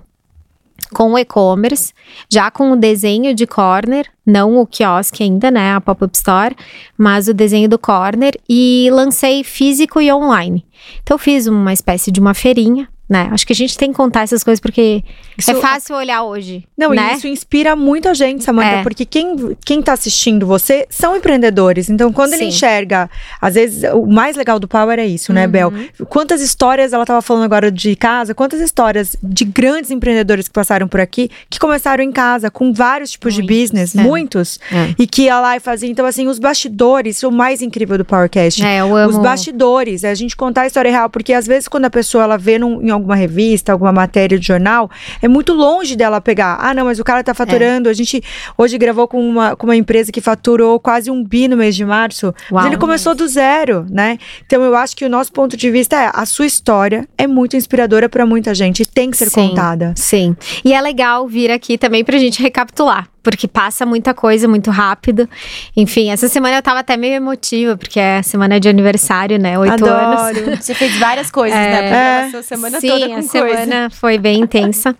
com o e-commerce, já com o desenho de corner, não o quiosque ainda, né, a pop-up store, mas o desenho do corner e lancei físico e online. Então fiz uma espécie de uma feirinha né? Acho que a gente tem que contar essas coisas porque isso, é fácil olhar hoje. Não, né? e isso inspira muita gente, Samanta, é. porque quem, quem tá assistindo você são empreendedores. Então, quando Sim. ele enxerga, às vezes, o mais legal do Power é isso, né, uhum. Bel? Quantas histórias, ela tava falando agora de casa, quantas histórias de grandes empreendedores que passaram por aqui, que começaram em casa, com vários tipos muitos, de business, é. muitos, é. e que ia lá e fazia. Então, assim, os bastidores, o mais incrível do Powercast. É, eu amo. Os bastidores, é a gente contar a história real, porque às vezes quando a pessoa ela vê num, em alguma revista, alguma matéria de jornal, é muito longe dela pegar. Ah, não, mas o cara tá faturando. É. A gente hoje gravou com uma, com uma empresa que faturou quase um bi no mês de março. Uau. Mas ele começou do zero, né? Então eu acho que o nosso ponto de vista é a sua história é muito inspiradora para muita gente e tem que ser sim, contada. Sim. E é legal vir aqui também pra gente recapitular porque passa muita coisa muito rápido. Enfim, essa semana eu tava até meio emotiva, porque é semana de aniversário, né? Oito anos. [LAUGHS] Você fez várias coisas, é, né? Porque é, a semana sim, toda com a coisa. semana foi bem intensa.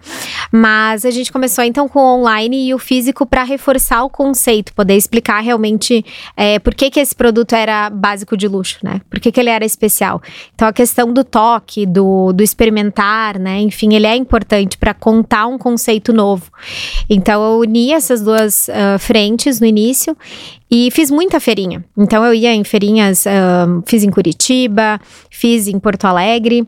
Mas a gente começou então com o online e o físico para reforçar o conceito, poder explicar realmente é, por que, que esse produto era básico de luxo, né? Por que, que ele era especial. Então a questão do toque, do, do experimentar, né? Enfim, ele é importante para contar um conceito novo. Então eu uni essas duas uh, frentes no início e fiz muita feirinha. Então eu ia em feirinhas, uh, fiz em Curitiba, fiz em Porto Alegre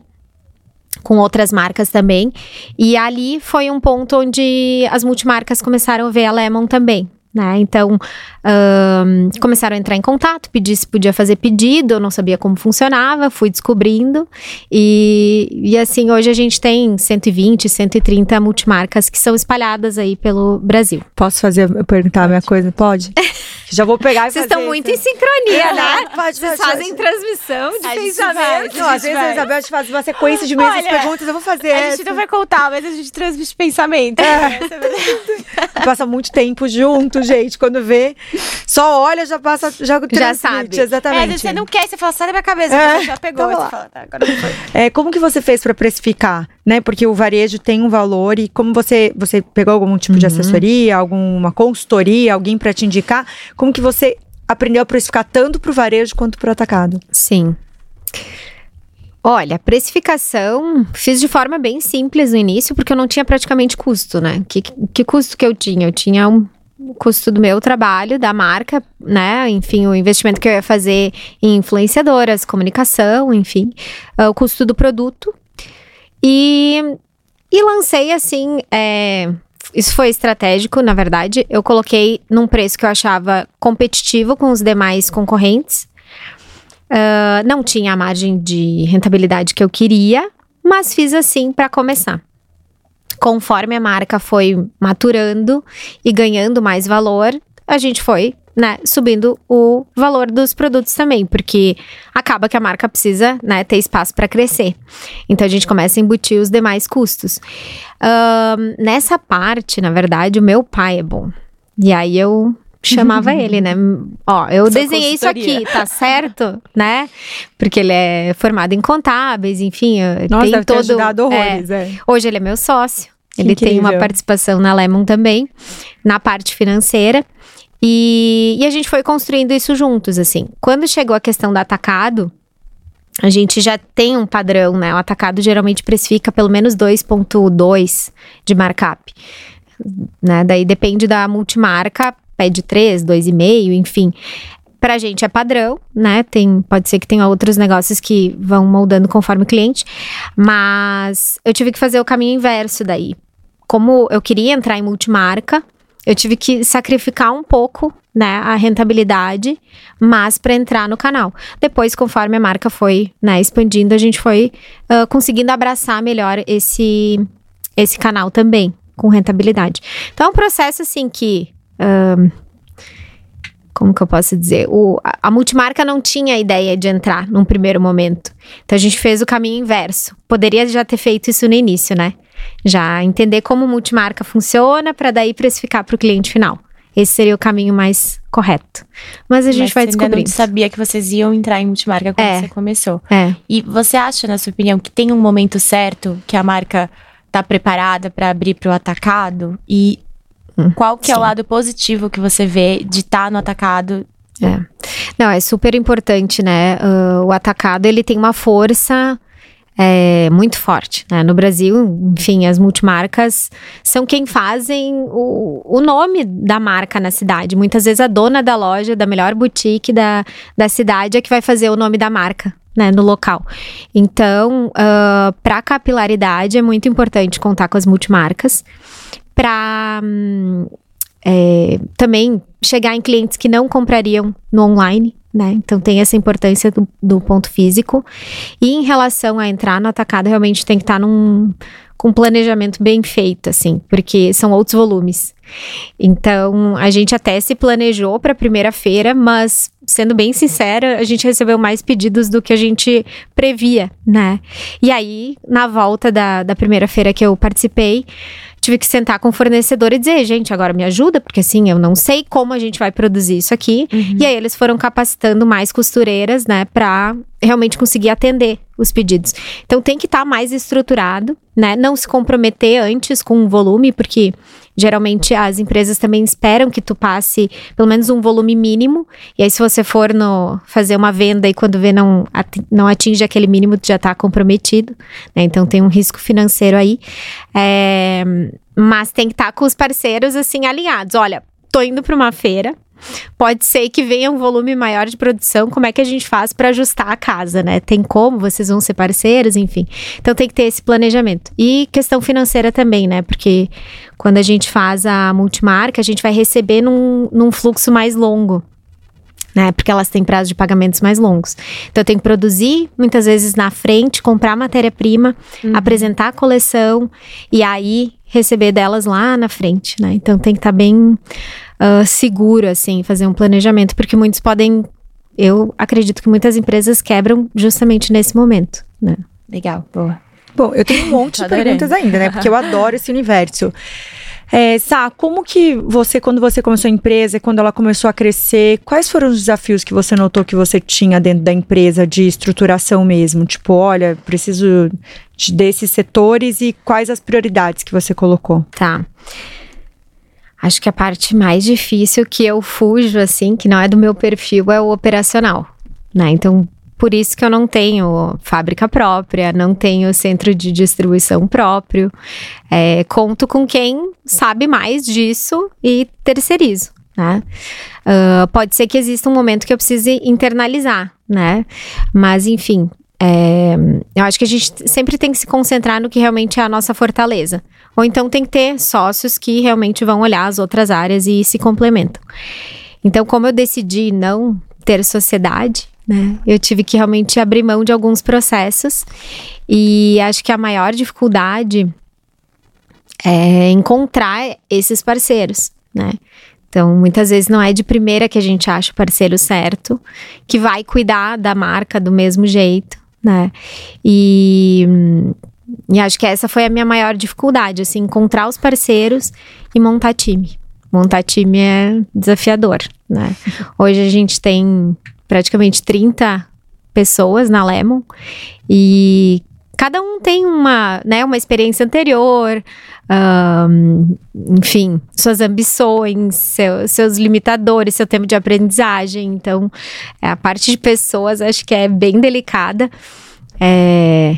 com outras marcas também. E ali foi um ponto onde as multimarcas começaram a ver a Lemon também. Né? Então, um, começaram a entrar em contato, pedir se podia fazer pedido, eu não sabia como funcionava, fui descobrindo. E, e assim, hoje a gente tem 120, 130 multimarcas que são espalhadas aí pelo Brasil. Posso fazer, perguntar a minha coisa? Pode? [LAUGHS] Já vou pegar e Vocês estão muito em sincronia, é, né? Pode, Vocês pode, fazem pode. transmissão de pensamento. Não, às vezes a Isabel te faz uma sequência de mesmas perguntas, eu vou fazer A essa. gente não vai contar, mas a gente transmite pensamento. É. Passa muito tempo junto, gente. Quando vê, só olha, já passa, já Já sabe. Exatamente. É, você não quer, você fala, sai da minha cabeça, é, já pegou. Então, você fala, tá, agora não foi. É, como que você fez para precificar? Né? Porque o varejo tem um valor e como você, você pegou algum tipo uhum. de assessoria, alguma consultoria, alguém para te indicar, como que você aprendeu a precificar tanto para o varejo quanto para o atacado? Sim. Olha, precificação fiz de forma bem simples no início, porque eu não tinha praticamente custo, né? Que, que custo que eu tinha? Eu tinha um custo do meu trabalho, da marca, né? Enfim, o investimento que eu ia fazer em influenciadoras, comunicação, enfim, uh, o custo do produto. E, e lancei assim. É, isso foi estratégico, na verdade. Eu coloquei num preço que eu achava competitivo com os demais concorrentes. Uh, não tinha a margem de rentabilidade que eu queria, mas fiz assim para começar. Conforme a marca foi maturando e ganhando mais valor, a gente foi né, subindo o valor dos produtos também, porque acaba que a marca precisa, né, ter espaço para crescer. Então a gente começa a embutir os demais custos. Uh, nessa parte, na verdade, o meu pai é bom. E aí eu chamava ele, né? Ó, eu Sua desenhei isso aqui, tá certo? [LAUGHS] né? Porque ele é formado em contábeis, enfim, Nossa, tem deve todo ter ajudado horrores, é, é. Hoje ele é meu sócio. Que ele incrível. tem uma participação na Lemon também, na parte financeira. E, e a gente foi construindo isso juntos, assim. Quando chegou a questão do atacado, a gente já tem um padrão, né? O atacado geralmente precifica pelo menos 2,2 de markup. Né? Daí depende da multimarca, pede 3, 2,5, enfim. Pra gente é padrão, né? Tem, pode ser que tenha outros negócios que vão moldando conforme o cliente, mas eu tive que fazer o caminho inverso daí. Como eu queria entrar em multimarca, eu tive que sacrificar um pouco, né, a rentabilidade, mas para entrar no canal. Depois, conforme a marca foi, né, expandindo, a gente foi uh, conseguindo abraçar melhor esse esse canal também com rentabilidade. Então, é um processo assim que como que eu posso dizer? O, a, a multimarca não tinha ideia de entrar num primeiro momento. Então a gente fez o caminho inverso. Poderia já ter feito isso no início, né? Já entender como multimarca funciona para daí precificar para o cliente final. Esse seria o caminho mais correto. Mas a gente Mas vai descobrir. Eu não sabia que vocês iam entrar em multimarca quando é, você começou. É. E você acha, na sua opinião, que tem um momento certo que a marca está preparada para abrir para o atacado? E hum, qual que sim. é o lado positivo que você vê de estar tá no atacado? É. Não, é super importante, né? Uh, o atacado ele tem uma força é, muito forte. Né? No Brasil, enfim, as multimarcas são quem fazem o, o nome da marca na cidade. Muitas vezes a dona da loja, da melhor boutique da, da cidade é que vai fazer o nome da marca. Né, no local. Então, uh, para capilaridade é muito importante contar com as multimarcas. Para hum, é, também chegar em clientes que não comprariam no online, né? Então tem essa importância do, do, ponto físico. E em relação a entrar no atacado, realmente tem que estar num com um planejamento bem feito, assim, porque são outros volumes. Então a gente até se planejou para a primeira feira, mas sendo bem sincera, a gente recebeu mais pedidos do que a gente previa, né? E aí, na volta da, da primeira feira que eu participei, tive que sentar com o fornecedor e dizer, gente, agora me ajuda, porque assim, eu não sei como a gente vai produzir isso aqui. Uhum. E aí eles foram capacitando mais costureiras, né, para realmente conseguir atender os pedidos. Então tem que estar tá mais estruturado, né? Não se comprometer antes com o volume, porque geralmente as empresas também esperam que tu passe pelo menos um volume mínimo. E aí, se você for no fazer uma venda e quando vê não, não atinge aquele mínimo, tu já está comprometido. Né? Então tem um risco financeiro aí. É, mas tem que estar tá com os parceiros assim alinhados. Olha, tô indo para uma feira Pode ser que venha um volume maior de produção, como é que a gente faz para ajustar a casa, né? Tem como, vocês vão ser parceiros, enfim. Então tem que ter esse planejamento. E questão financeira também, né? Porque quando a gente faz a multimarca, a gente vai receber num, num fluxo mais longo né? Porque elas têm prazos de pagamentos mais longos. Então eu tenho que produzir muitas vezes na frente, comprar matéria-prima, uhum. apresentar a coleção e aí receber delas lá na frente, né? Então tem que estar tá bem uh, seguro, assim, fazer um planejamento, porque muitos podem. Eu acredito que muitas empresas quebram justamente nesse momento, né? Legal, boa. Bom, eu tenho um [LAUGHS] monte de perguntas ainda, né? Porque eu adoro esse universo. É, Sá, como que você, quando você começou a empresa, quando ela começou a crescer, quais foram os desafios que você notou que você tinha dentro da empresa de estruturação mesmo? Tipo, olha, preciso de, desses setores e quais as prioridades que você colocou? Tá. Acho que a parte mais difícil que eu fujo, assim, que não é do meu perfil, é o operacional, né? Então, por isso que eu não tenho fábrica própria, não tenho centro de distribuição próprio. É, conto com quem sabe mais disso e terceirizo. Né? Uh, pode ser que exista um momento que eu precise internalizar, né? Mas, enfim, é, eu acho que a gente sempre tem que se concentrar no que realmente é a nossa fortaleza. Ou então tem que ter sócios que realmente vão olhar as outras áreas e se complementam. Então, como eu decidi não ter sociedade, né, eu tive que realmente abrir mão de alguns processos. E acho que a maior dificuldade é encontrar esses parceiros, né? Então, muitas vezes não é de primeira que a gente acha o parceiro certo, que vai cuidar da marca do mesmo jeito né? E, e acho que essa foi a minha maior dificuldade, assim, encontrar os parceiros e montar time. Montar time é desafiador, né? [LAUGHS] Hoje a gente tem praticamente 30 pessoas na Lemon e cada um tem uma, né, uma experiência anterior, um, enfim, suas ambições, seu, seus limitadores, seu tempo de aprendizagem. Então, é, a parte de pessoas acho que é bem delicada. É,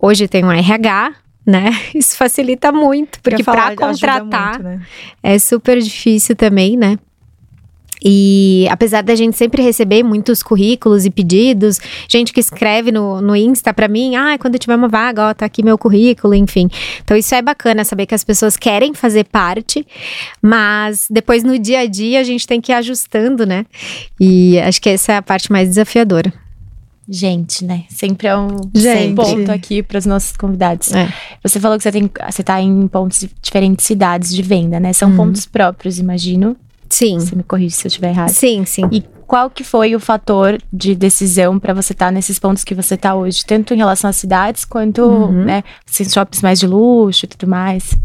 hoje tem um RH, né? [LAUGHS] Isso facilita muito, porque para contratar muito, né? é super difícil também, né? E apesar da gente sempre receber muitos currículos e pedidos, gente que escreve no, no Insta pra mim, ah, quando tiver uma vaga, ó, tá aqui meu currículo, enfim. Então isso é bacana, saber que as pessoas querem fazer parte, mas depois no dia a dia a gente tem que ir ajustando, né? E acho que essa é a parte mais desafiadora. Gente, né? Sempre é um gente. ponto aqui para os nossos convidados. É. Você falou que você tem, você tá em pontos de diferentes cidades de venda, né? São uhum. pontos próprios, imagino. Sim. Você me corrige se eu estiver errado. Sim, sim. E qual que foi o fator de decisão para você estar tá nesses pontos que você está hoje, tanto em relação às cidades quanto, uhum. né, shoppings mais de luxo e tudo mais?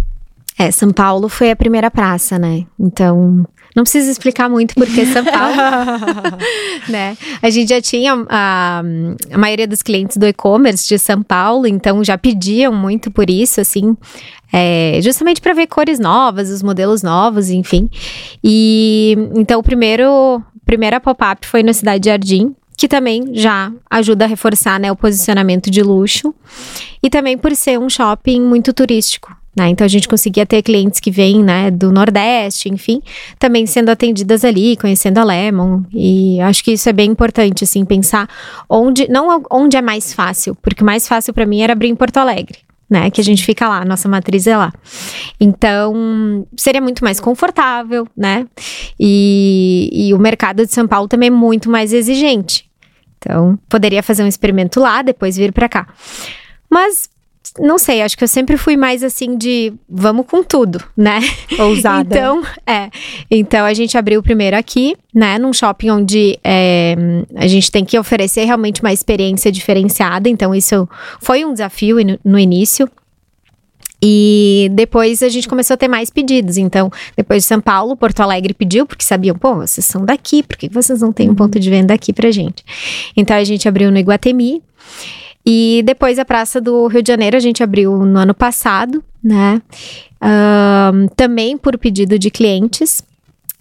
É, São Paulo foi a primeira praça, né? Então, não precisa explicar muito porque São Paulo, [LAUGHS] né? A gente já tinha a, a maioria dos clientes do e-commerce de São Paulo, então já pediam muito por isso, assim, é, justamente para ver cores novas, os modelos novos, enfim. E então o primeiro primeira pop-up foi na cidade de Jardim, que também já ajuda a reforçar né, o posicionamento de luxo e também por ser um shopping muito turístico. Né? Então a gente conseguia ter clientes que vêm né, do Nordeste, enfim, também sendo atendidas ali, conhecendo a Lemon. E acho que isso é bem importante, assim, pensar onde, não onde é mais fácil, porque o mais fácil para mim era abrir em Porto Alegre. Né, que a gente fica lá, nossa matriz é lá. Então, seria muito mais confortável, né? E, e o mercado de São Paulo também é muito mais exigente. Então, poderia fazer um experimento lá, depois vir para cá. Mas não sei, acho que eu sempre fui mais assim de vamos com tudo, [LAUGHS] né? Ousada. então, é. Então a gente abriu o primeiro aqui, né? Num shopping onde é, a gente tem que oferecer realmente uma experiência diferenciada. Então, isso foi um desafio no, no início. E depois a gente começou a ter mais pedidos. Então, depois de São Paulo, Porto Alegre pediu, porque sabiam, pô, vocês são daqui, por que vocês não têm um ponto de venda aqui pra gente? Então, a gente abriu no Iguatemi. E depois a Praça do Rio de Janeiro a gente abriu no ano passado, né? Também por pedido de clientes.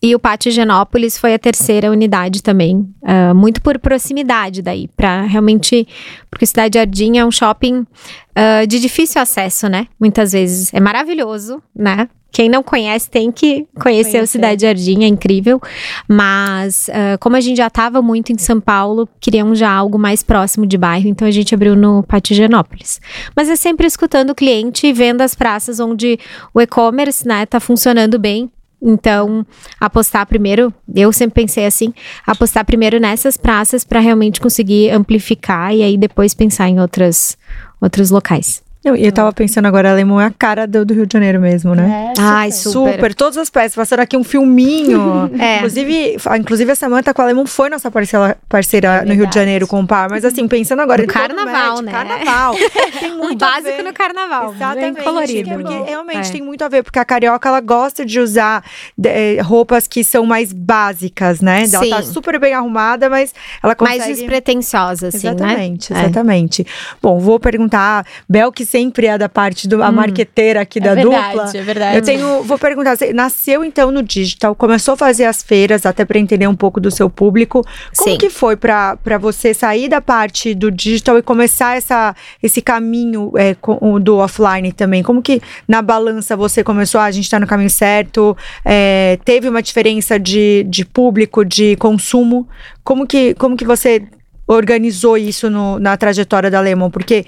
E o Pátio Genópolis foi a terceira unidade também, uh, muito por proximidade daí, para realmente. Porque Cidade Jardim é um shopping uh, de difícil acesso, né? Muitas vezes. É maravilhoso, né? Quem não conhece tem que conhecer, conhecer. o Cidade Jardim, é incrível. Mas, uh, como a gente já estava muito em São Paulo, queríamos já algo mais próximo de bairro, então a gente abriu no Pátio Genópolis. Mas é sempre escutando o cliente e vendo as praças onde o e-commerce, né, tá funcionando bem. Então, apostar primeiro, eu sempre pensei assim, apostar primeiro nessas praças para realmente conseguir amplificar e aí depois pensar em outras, outros locais. Eu, eu tava pensando agora, a Lemon é a cara do, do, Rio de Janeiro mesmo, né? É, super. Ai, super. super. Todas as peças. Passaram aqui um filminho. [LAUGHS] é. Inclusive, inclusive, a Samanta com a Lemon foi nossa parceira, parceira é no Rio de Janeiro com o par. Mas assim, pensando agora... No carnaval, né? Carnaval. [LAUGHS] tem muito o básico no carnaval. Exatamente. Bem colorido. Porque realmente é. tem muito a ver. Porque a carioca, ela gosta de usar de, eh, roupas que são mais básicas, né? Sim. Ela tá super bem arrumada, mas ela consegue... Mais despretensiosa, assim, exatamente, né? Exatamente, exatamente. Bom, vou perguntar... Bel, que sempre é da parte do a hum, marqueteira aqui é da verdade, dupla. É verdade. Eu tenho, vou perguntar, você nasceu então no digital, começou a fazer as feiras até para entender um pouco do seu público. Como Sim. que foi para você sair da parte do digital e começar essa, esse caminho é, com, do offline também? Como que na balança você começou, ah, a gente está no caminho certo? É, teve uma diferença de, de público, de consumo? Como que, como que você organizou isso no, na trajetória da Lemon? Porque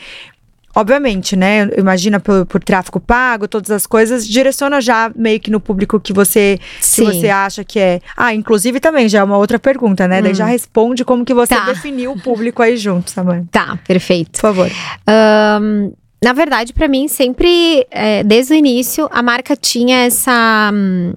obviamente, né? Imagina por, por, tráfego pago, todas as coisas, direciona já meio que no público que você, que você acha que é. Ah, inclusive também já é uma outra pergunta, né? Hum. Daí já hum. responde como que você tá. definiu o público aí junto, Samantha. Tá, perfeito. Por favor. Um, na verdade, para mim, sempre, é, desde o início, a marca tinha essa. Hum,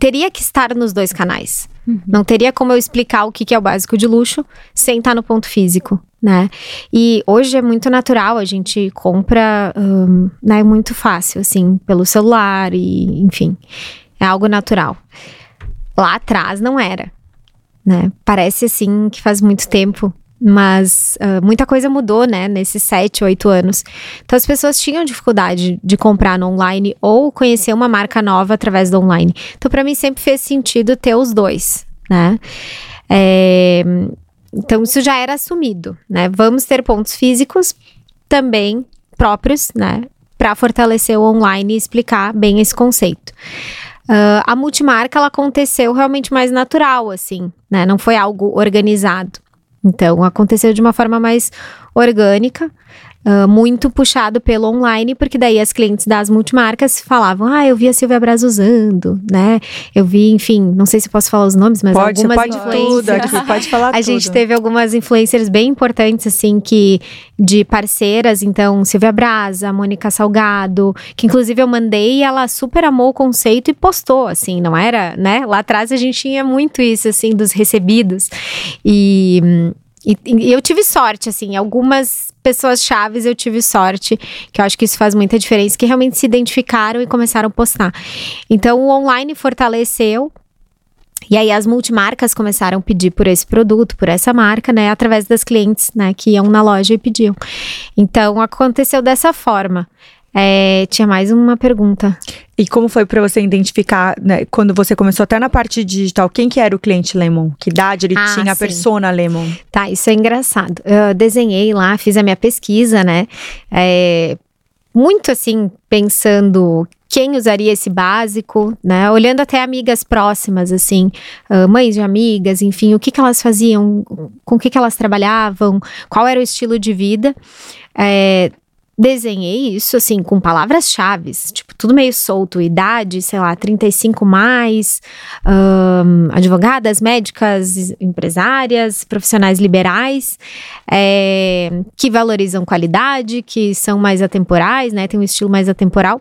teria que estar nos dois canais. Uhum. Não teria como eu explicar o que, que é o básico de luxo sem estar no ponto físico, né? E hoje é muito natural, a gente compra, um, né? Muito fácil, assim, pelo celular e, enfim, é algo natural. Lá atrás não era, né? Parece, assim, que faz muito tempo mas uh, muita coisa mudou, né, nesses sete, oito anos. Então as pessoas tinham dificuldade de comprar no online ou conhecer uma marca nova através do online. Então para mim sempre fez sentido ter os dois, né? É, então isso já era assumido, né? Vamos ter pontos físicos também próprios, né? Para fortalecer o online e explicar bem esse conceito. Uh, a multimarca, ela aconteceu realmente mais natural, assim, né? Não foi algo organizado. Então, aconteceu de uma forma mais orgânica. Uh, muito puxado pelo online, porque daí as clientes das multimarcas falavam: Ah, eu vi a Silvia Braz usando, né? Eu vi, enfim, não sei se posso falar os nomes, mas pode, algumas pode influencers. Tudo pode falar [LAUGHS] a tudo. gente teve algumas influencers bem importantes, assim, que de parceiras, então, Silvia Braz, a Mônica Salgado, que inclusive eu mandei e ela super amou o conceito e postou, assim, não era, né? Lá atrás a gente tinha muito isso, assim, dos recebidos. E. E, e, eu tive sorte, assim, algumas pessoas chaves eu tive sorte, que eu acho que isso faz muita diferença, que realmente se identificaram e começaram a postar. Então o online fortaleceu. E aí as multimarcas começaram a pedir por esse produto, por essa marca, né, através das clientes, né, que iam na loja e pediam. Então aconteceu dessa forma. É, tinha mais uma pergunta. E como foi para você identificar, né, quando você começou até na parte digital, quem que era o cliente Lemon? Que idade ele ah, tinha, a persona Lemon? Tá, isso é engraçado. Eu desenhei lá, fiz a minha pesquisa, né? É, muito assim, pensando quem usaria esse básico, né? Olhando até amigas próximas, assim, uh, mães de amigas, enfim, o que, que elas faziam, com o que, que elas trabalhavam, qual era o estilo de vida. É, desenhei isso assim com palavras-chave, tipo, tudo meio solto, idade, sei lá, 35 mais, um, advogadas, médicas, empresárias, profissionais liberais, é, que valorizam qualidade, que são mais atemporais, né? Tem um estilo mais atemporal.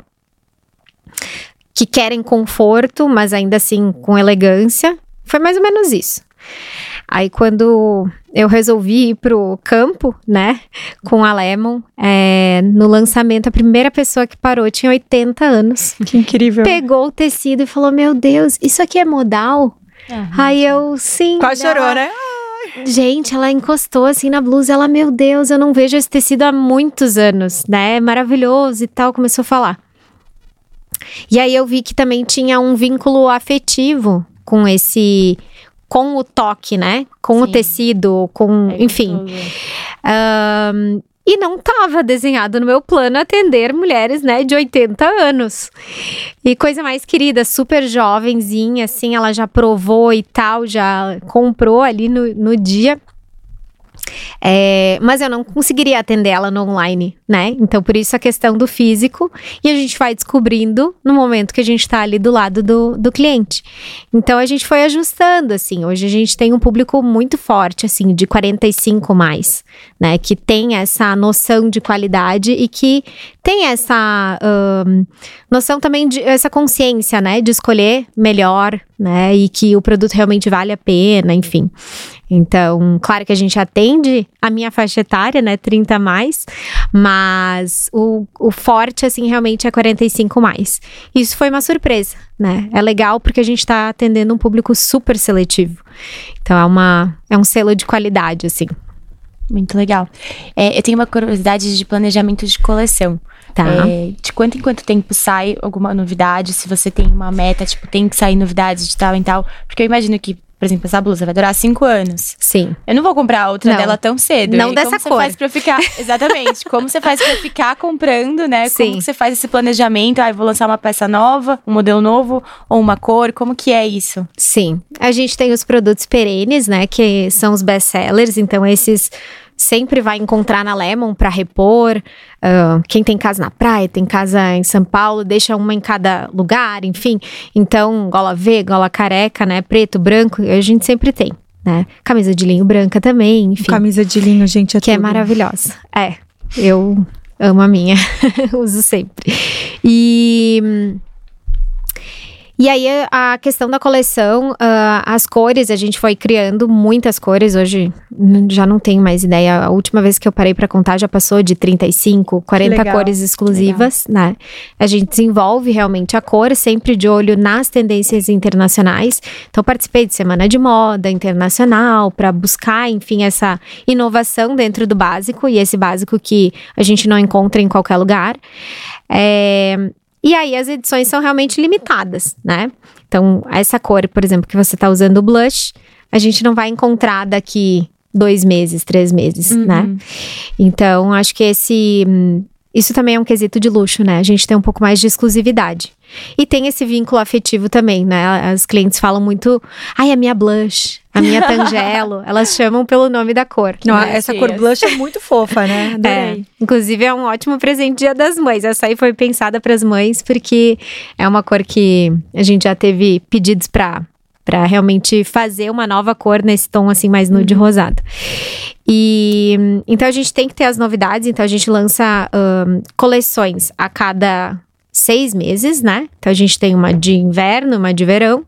Que querem conforto, mas ainda assim com elegância. Foi mais ou menos isso. Aí quando eu resolvi ir pro campo, né, com a Lemon, é, no lançamento, a primeira pessoa que parou tinha 80 anos. [LAUGHS] Que incrível. Pegou o tecido e falou: Meu Deus, isso aqui é modal? Uhum. Aí eu, sim. Quase ela... chorou, né? Gente, ela encostou assim na blusa, ela, meu Deus, eu não vejo esse tecido há muitos anos, né? É maravilhoso e tal, começou a falar. E aí eu vi que também tinha um vínculo afetivo com esse com o toque, né? Com Sim. o tecido, com. É enfim. Um, e não estava desenhado no meu plano atender mulheres, né, de 80 anos. E coisa mais querida, super jovenzinha, assim, ela já provou e tal, já comprou ali no, no dia. É, mas eu não conseguiria atender ela no online, né? Então, por isso a questão do físico. E a gente vai descobrindo no momento que a gente está ali do lado do, do cliente. Então, a gente foi ajustando, assim. Hoje a gente tem um público muito forte, assim, de 45 mais, né? Que tem essa noção de qualidade e que tem essa um, noção também de essa consciência, né? De escolher melhor, né? E que o produto realmente vale a pena, enfim. Então, claro que a gente atende a minha faixa etária, né, 30 mais, mas o, o forte, assim, realmente é 45 mais. Isso foi uma surpresa, né? É legal porque a gente está atendendo um público super seletivo. Então, é, uma, é um selo de qualidade, assim. Muito legal. É, eu tenho uma curiosidade de planejamento de coleção. Tá. É, de quanto em quanto tempo sai alguma novidade? Se você tem uma meta, tipo, tem que sair novidades de tal em tal. Porque eu imagino que por exemplo, essa blusa vai durar cinco anos. Sim. Eu não vou comprar outra não. dela tão cedo. Não e dessa como cor. Como você faz pra ficar... [LAUGHS] Exatamente. como você faz pra ficar comprando, né? Sim. Como você faz esse planejamento? Ah, eu vou lançar uma peça nova, um modelo novo ou uma cor. Como que é isso? Sim. A gente tem os produtos perenes, né? Que são os best-sellers. Então, esses sempre vai encontrar na Lemon para repor. Uh, quem tem casa na praia, tem casa em São Paulo, deixa uma em cada lugar, enfim. Então, gola V, gola careca, né? Preto, branco, a gente sempre tem. Né? Camisa de linho branca também, enfim. Camisa de linho, gente, é Que é tudo. é maravilhosa. É, eu amo a minha, [LAUGHS] uso sempre. E e aí a questão da coleção, uh, as cores, a gente foi criando muitas cores. Hoje já não tenho mais ideia. A última vez que eu parei para contar já passou de 35, 40 cores exclusivas, né? A gente desenvolve realmente a cor, sempre de olho nas tendências internacionais. Então participei de semana de moda internacional para buscar, enfim, essa inovação dentro do básico e esse básico que a gente não encontra em qualquer lugar. É, e aí as edições são realmente limitadas, né? Então, essa cor, por exemplo, que você tá usando o blush, a gente não vai encontrar daqui dois meses, três meses, uhum. né? Então, acho que esse isso também é um quesito de luxo, né? A gente tem um pouco mais de exclusividade. E tem esse vínculo afetivo também, né? As clientes falam muito, ai, a minha blush, a minha tangelo. Elas chamam pelo nome da cor. Não, né? essa cor blush é muito fofa, né? [LAUGHS] É. Adorei. É, inclusive, é um ótimo presente Dia das Mães. Essa aí foi pensada para as mães, porque é uma cor que a gente já teve pedidos para para realmente fazer uma nova cor nesse tom assim mais nude uhum. rosado. E então a gente tem que ter as novidades, então a gente lança um, coleções a cada seis meses, né? Então a gente tem uma de inverno, uma de verão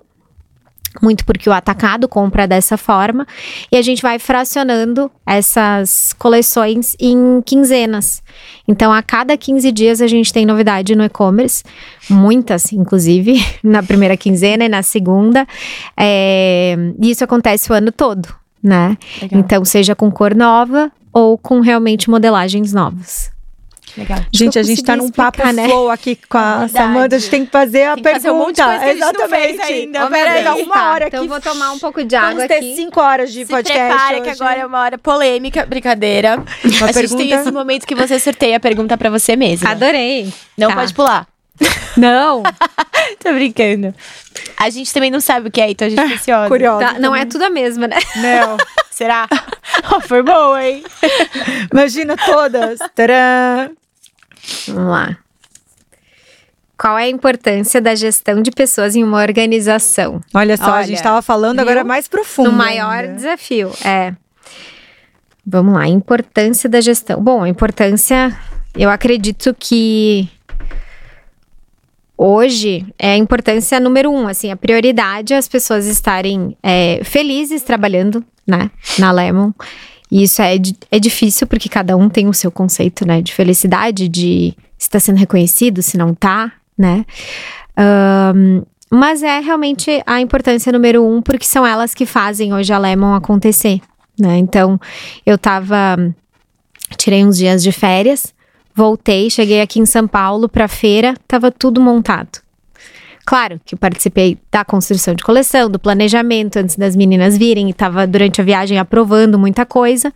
muito porque o atacado compra dessa forma, e a gente vai fracionando essas coleções em quinzenas. Então, a cada 15 dias a gente tem novidade no e-commerce, muitas, inclusive, [LAUGHS] na primeira quinzena e na segunda. É, e isso acontece o ano todo, né? Legal. Então, seja com cor nova ou com realmente modelagens novas. Legal. Gente, a gente tá num explicar, papo né? flow aqui com a é Samanta. A gente tem que fazer a tem pergunta. Fazer um monte de Exatamente. ainda. Peraí, uma hora então aqui. Então vou tomar um pouco de água Vamos ter cinco horas de Se podcast prepara hoje. que agora é uma hora polêmica. Brincadeira. Uma a pergunta... gente tem esse momento que você sorteia a pergunta pra você mesmo. Adorei. Não tá. pode pular. [LAUGHS] Não. [LAUGHS] Tô brincando. A gente também não sabe o que é, então a gente preciosa. [LAUGHS] Curiosa. Tá, não é tudo a mesma, né? Não. Será? [LAUGHS] oh, foi boa, hein? [LAUGHS] Imagina todas. Tcharam. Vamos lá. Qual é a importância da gestão de pessoas em uma organização? Olha só, Olha, a gente estava falando viu? agora mais profundo. No maior ainda. desafio, é. Vamos lá, importância da gestão. Bom, a importância, eu acredito que hoje é a importância número um, assim, a prioridade é as pessoas estarem é, felizes trabalhando, né, na Lemon e isso é, é difícil porque cada um tem o seu conceito, né? De felicidade, de se está sendo reconhecido, se não tá, né? Um, mas é realmente a importância número um, porque são elas que fazem hoje a Lemon acontecer, né? Então, eu tava. Tirei uns dias de férias, voltei, cheguei aqui em São Paulo pra feira, tava tudo montado. Claro que eu participei da construção de coleção, do planejamento antes das meninas virem e estava durante a viagem aprovando muita coisa.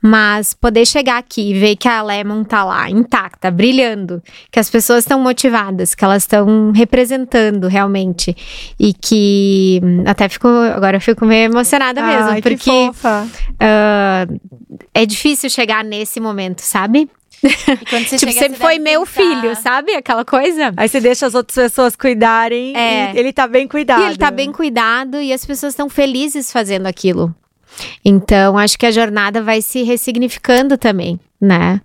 Mas poder chegar aqui e ver que a Lemon tá lá, intacta, brilhando, que as pessoas estão motivadas, que elas estão representando realmente. E que hum, até fico. Agora eu fico meio emocionada mesmo, Ai, porque uh, é difícil chegar nesse momento, sabe? [LAUGHS] tipo, sempre foi meu pensar... filho, sabe? Aquela coisa. Aí você deixa as outras pessoas cuidarem é. e ele tá bem cuidado. E ele tá bem cuidado e as pessoas estão felizes fazendo aquilo. Então, acho que a jornada vai se ressignificando também, né?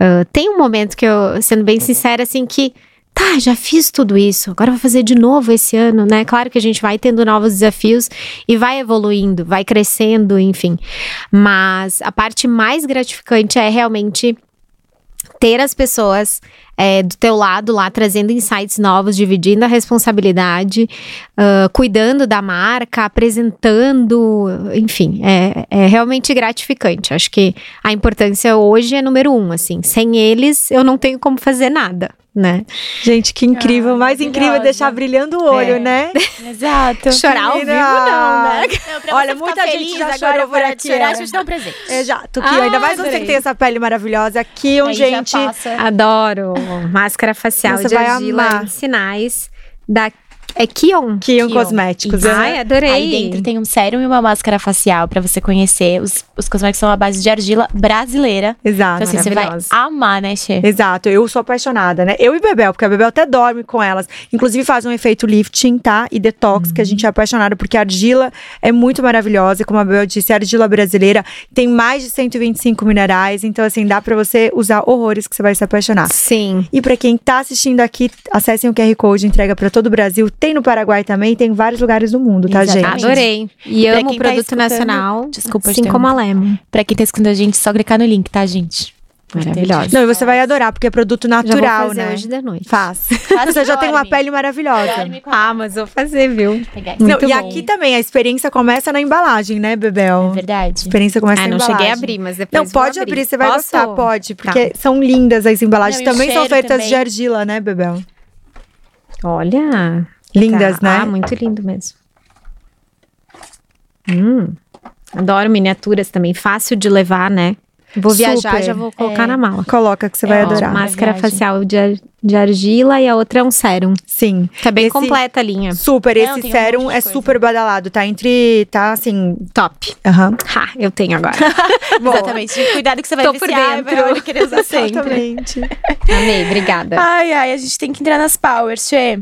Uh, tem um momento que eu, sendo bem sincera, assim, que tá, já fiz tudo isso, agora vou fazer de novo esse ano, né? Claro que a gente vai tendo novos desafios e vai evoluindo, vai crescendo, enfim. Mas a parte mais gratificante é realmente ter as pessoas é, do teu lado lá, trazendo insights novos, dividindo a responsabilidade, uh, cuidando da marca, apresentando, enfim, é, é realmente gratificante. Acho que a importância hoje é número um, assim. Sem eles, eu não tenho como fazer nada né? Gente, que incrível. Ah, Mais incrível é deixar brilhando o olho, é. né? [LAUGHS] Exato. Chorar ao vivo, não, né? Não, Olha, muita gente já chorou por aqui. Chorar, a gente dá um presente. Exato. Que ah, ainda mais adorei. você que tem essa pele maravilhosa. Aqui, um, gente. Adoro. Máscara facial você de argila sinais da é Kion. Kion, Cosméticos. Isso. Ai, adorei. Aí dentro tem um sérum e uma máscara facial para você conhecer. Os, os cosméticos são à base de argila brasileira. Exato. Então, assim, você vai amar, né, Che? Exato. Eu sou apaixonada, né? Eu e Bebel, porque a Bebel até dorme com elas. Inclusive faz um efeito lifting, tá? E detox, uhum. que a gente é apaixonada, porque a argila é muito maravilhosa. Como a Bebel disse, a argila brasileira tem mais de 125 minerais. Então, assim, dá para você usar horrores que você vai se apaixonar. Sim. E para quem tá assistindo aqui, acessem o QR Code, entrega para todo o Brasil. Tem no Paraguai também, tem vários lugares do mundo, tá, Exatamente. gente? Adorei. E, e amo o tá produto tá nacional. Desculpa, assim como a Lemo. Pra quem tá escutando a gente, só clicar no link, tá, gente? Maravilhosa. Não, e você vai adorar, porque é produto natural, já vou fazer né? hoje da noite. Faz. [LAUGHS] você já tem uma pele maravilhosa. Ah, mas vou fazer, viu? Não, e aqui também a experiência começa na embalagem, né, Bebel? É verdade. A experiência começa ah, na embalagem. não cheguei a abrir, mas depois Não, pode abrir. abrir, você vai Posso? gostar, pode, porque tá. são lindas as embalagens. Não, também são feitas também. de argila, né, Bebel? Olha, Lindas, tá. né? Ah, muito lindo mesmo. Hum. Adoro miniaturas também, fácil de levar, né? Vou viajar, Super. já vou colocar é. na mala. Coloca que você é, vai adorar. Máscara facial de, de argila e a outra é um sérum. Sim. Tá bem esse, completa a linha. Super, esse Não, sérum um é super badalado, tá entre, tá assim, top. Aham. Uhum. Ha, eu tenho agora. [LAUGHS] Exatamente. Cuidado que você vai Tô por dentro. Vai querer usar sempre. Exatamente. Amei, obrigada. Ai, ai, a gente tem que entrar nas powers, Tchê.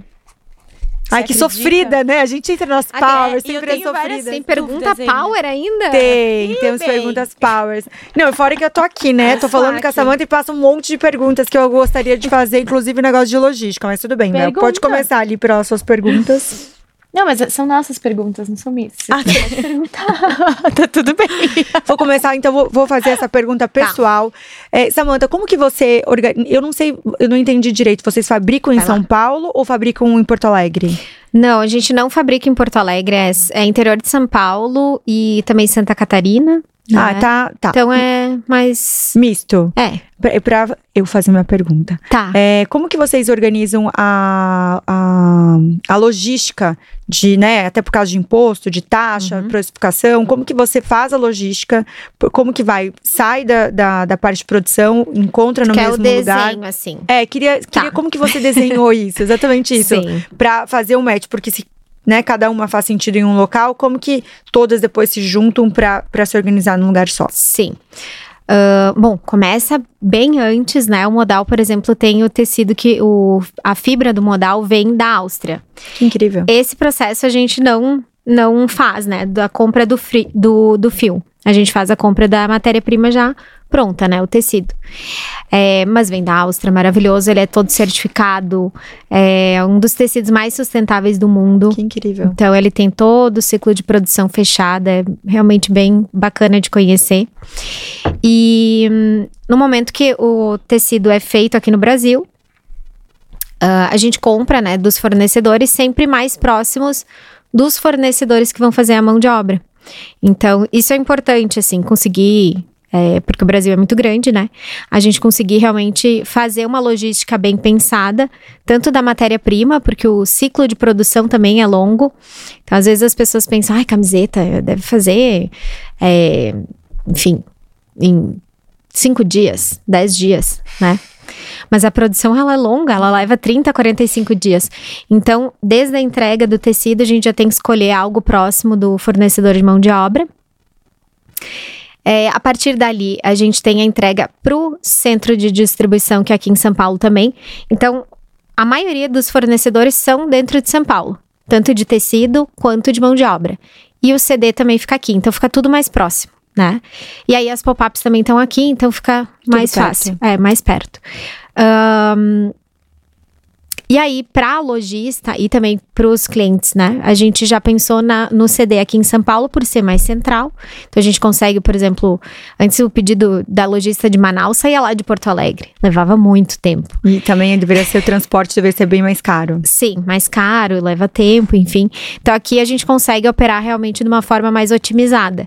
Ai, que acredita? sofrida, né? A gente entra nas powers, sempre é sofrida. Tem pergunta power ainda? Tem, Ih, temos bem. perguntas powers. Não, fora que eu tô aqui, né? tô falando com a Samanta e passa um monte de perguntas que eu gostaria de fazer, inclusive negócio de logística, mas tudo bem, né? Pode começar ali pelas suas perguntas. Não, mas são nossas perguntas, não são minhas. Ah, tá. pode perguntar. [LAUGHS] tá tudo bem. [LAUGHS] Vou começar, então, vou, vou fazer essa pergunta tá. pessoal. Tá. É, Samanta, como que você organiza? Eu não sei, eu não entendi direito. Vocês fabricam em Vai São lá. Paulo ou fabricam em Porto Alegre? Não, a gente não fabrica em Porto Alegre, é, é interior de São Paulo e também Santa Catarina. Ah, né? tá, tá. Então é mais. Misto. É. Pra, pra eu fazer minha pergunta. Tá. É, como que vocês organizam a, a, a, logística de, né, até por causa de imposto, de taxa, uhum. precificação, como que você faz a logística, como que vai, sai da, da, da parte de produção, encontra no que mesmo é o lugar. desenho, assim. É, queria, tá. queria como que você desenhou isso, exatamente [LAUGHS] isso. Sim. Pra fazer um match, porque se né, cada uma faz sentido em um local, como que todas depois se juntam para se organizar num lugar só? Sim. Uh, bom, começa bem antes, né? O modal, por exemplo, tem o tecido que o, a fibra do modal vem da Áustria. Que incrível. Esse processo a gente não não faz, né? Da compra do, fri, do, do fio. A gente faz a compra da matéria-prima já pronta, né? O tecido. É, mas vem da Áustria, maravilhoso. Ele é todo certificado. É um dos tecidos mais sustentáveis do mundo. Que incrível. Então, ele tem todo o ciclo de produção fechado. É realmente bem bacana de conhecer. E hum, no momento que o tecido é feito aqui no Brasil, uh, a gente compra, né, dos fornecedores sempre mais próximos dos fornecedores que vão fazer a mão de obra. Então, isso é importante, assim, conseguir é, porque o Brasil é muito grande, né? A gente conseguir realmente fazer uma logística bem pensada, tanto da matéria-prima, porque o ciclo de produção também é longo. Então, às vezes as pessoas pensam, ai, camiseta, deve fazer, é, enfim, em cinco dias, dez dias, né? Mas a produção ela é longa, ela leva 30, 45 dias. Então, desde a entrega do tecido, a gente já tem que escolher algo próximo do fornecedor de mão de obra. É, a partir dali, a gente tem a entrega para o centro de distribuição, que é aqui em São Paulo também. Então, a maioria dos fornecedores são dentro de São Paulo, tanto de tecido quanto de mão de obra. E o CD também fica aqui, então fica tudo mais próximo, né? E aí as pop-ups também estão aqui, então fica mais tudo fácil. Perto. É, mais perto. Um, e aí, para lojista e também para os clientes, né? A gente já pensou na, no CD aqui em São Paulo por ser mais central. Então a gente consegue, por exemplo, antes o pedido da lojista de Manaus saía lá de Porto Alegre. Levava muito tempo. E também deveria ser o transporte, deveria ser bem mais caro. Sim, mais caro, leva tempo, enfim. Então aqui a gente consegue operar realmente de uma forma mais otimizada.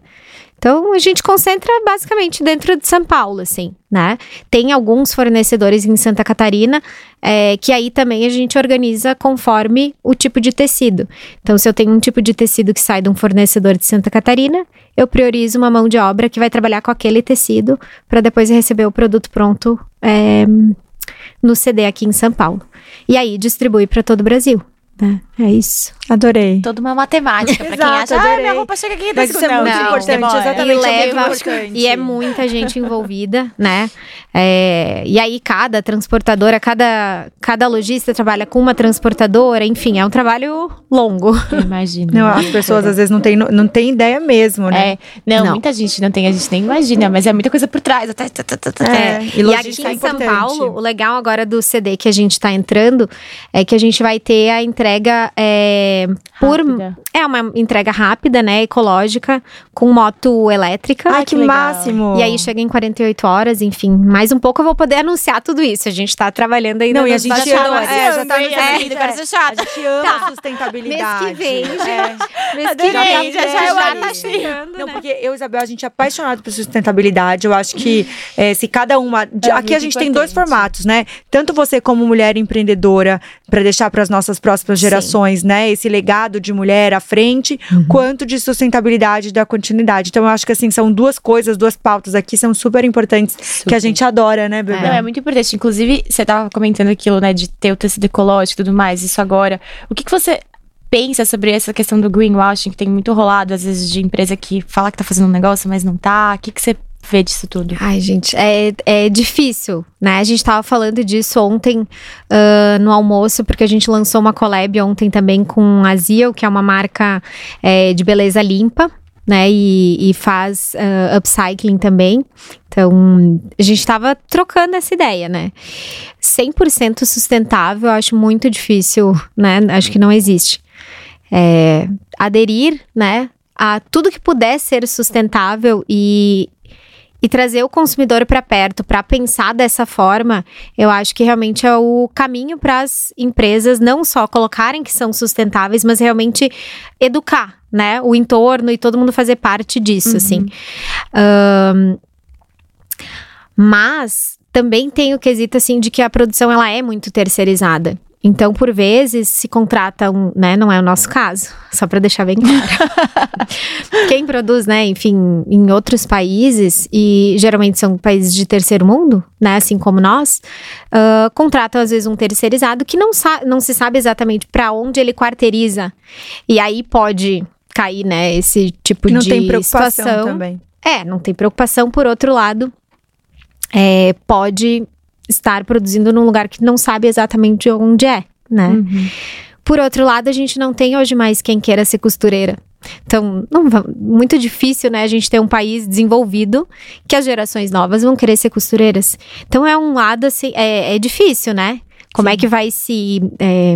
Então a gente concentra basicamente dentro de São Paulo, assim, né? Tem alguns fornecedores em Santa Catarina é, que aí também a gente organiza conforme o tipo de tecido. Então, se eu tenho um tipo de tecido que sai de um fornecedor de Santa Catarina, eu priorizo uma mão de obra que vai trabalhar com aquele tecido para depois receber o produto pronto é, no CD aqui em São Paulo. E aí distribui para todo o Brasil. É, é isso. Adorei. Toda uma matemática pra quem acha, ah, minha roupa chega aqui Mas isso é muito não, importante, demora. exatamente. E, leva, é e é muita gente envolvida, né? É, e aí cada transportadora, cada, cada lojista trabalha com uma transportadora, enfim, é um trabalho longo. Imagina. Não, as pessoas às vezes não têm não tem ideia mesmo, né? É, não, não, muita gente não tem, a gente nem imagina, mas é muita coisa por trás. Até, tá, tá, tá, é, e, e aqui em São Paulo, o legal agora do CD que a gente tá entrando é que a gente vai ter a entrega é, por. É uma entrega rápida, né? Ecológica, com moto elétrica. Ai, que, que máximo! E aí chega em 48 horas, enfim. Mais um pouco eu vou poder anunciar tudo isso. A gente tá trabalhando ainda Não, e a gente ama, é, já tá no é, é, quero ser chata. A gente ama tá. sustentabilidade. Mês que vem, é. Mês que vem, já, já, já, tá chegando, Não, né? porque eu e Isabel, a gente é apaixonado por sustentabilidade. Eu acho que é, se cada uma... É aqui a gente importante. tem dois formatos, né? Tanto você como mulher empreendedora, para deixar para as nossas próximas gerações gerações, né? Esse legado de mulher à frente, uhum. quanto de sustentabilidade da continuidade. Então, eu acho que assim, são duas coisas, duas pautas aqui são super importantes super. que a gente adora, né, Bebê? É, Não, é muito importante. Inclusive, você tava comentando aquilo, né, de ter o tecido ecológico e tudo mais, isso agora. O que, que você pensa sobre essa questão do greenwashing que tem muito rolado, às vezes, de empresa que fala que tá fazendo um negócio, mas não tá? O que, que você vê disso tudo? Ai, gente, é, é difícil, né? A gente tava falando disso ontem uh, no almoço, porque a gente lançou uma collab ontem também com a Ziel, que é uma marca é, de beleza limpa. Né, e, e faz uh, upcycling também. Então, a gente estava trocando essa ideia, né? 100% sustentável, acho muito difícil, né? Acho que não existe. É, aderir, né, a tudo que puder ser sustentável e e trazer o consumidor para perto, para pensar dessa forma, eu acho que realmente é o caminho para as empresas não só colocarem que são sustentáveis, mas realmente educar, né, o entorno e todo mundo fazer parte disso, uhum. assim. Um, mas também tem o quesito assim de que a produção ela é muito terceirizada. Então, por vezes, se contrata um, né? Não é o nosso caso, só para deixar bem claro. [LAUGHS] Quem produz, né, enfim, em outros países, e geralmente são países de terceiro mundo, né, assim como nós, uh, contratam às vezes um terceirizado que não, não se sabe exatamente para onde ele quarteiriza. E aí pode cair, né, esse tipo não de tem preocupação situação. também. É, não tem preocupação. Por outro lado, é, pode estar produzindo num lugar que não sabe exatamente onde é, né? Uhum. Por outro lado, a gente não tem hoje mais quem queira ser costureira. Então, não, muito difícil, né? A gente ter um país desenvolvido que as gerações novas vão querer ser costureiras. Então, é um lado assim, é, é difícil, né? Como é Sim. é que vai se é,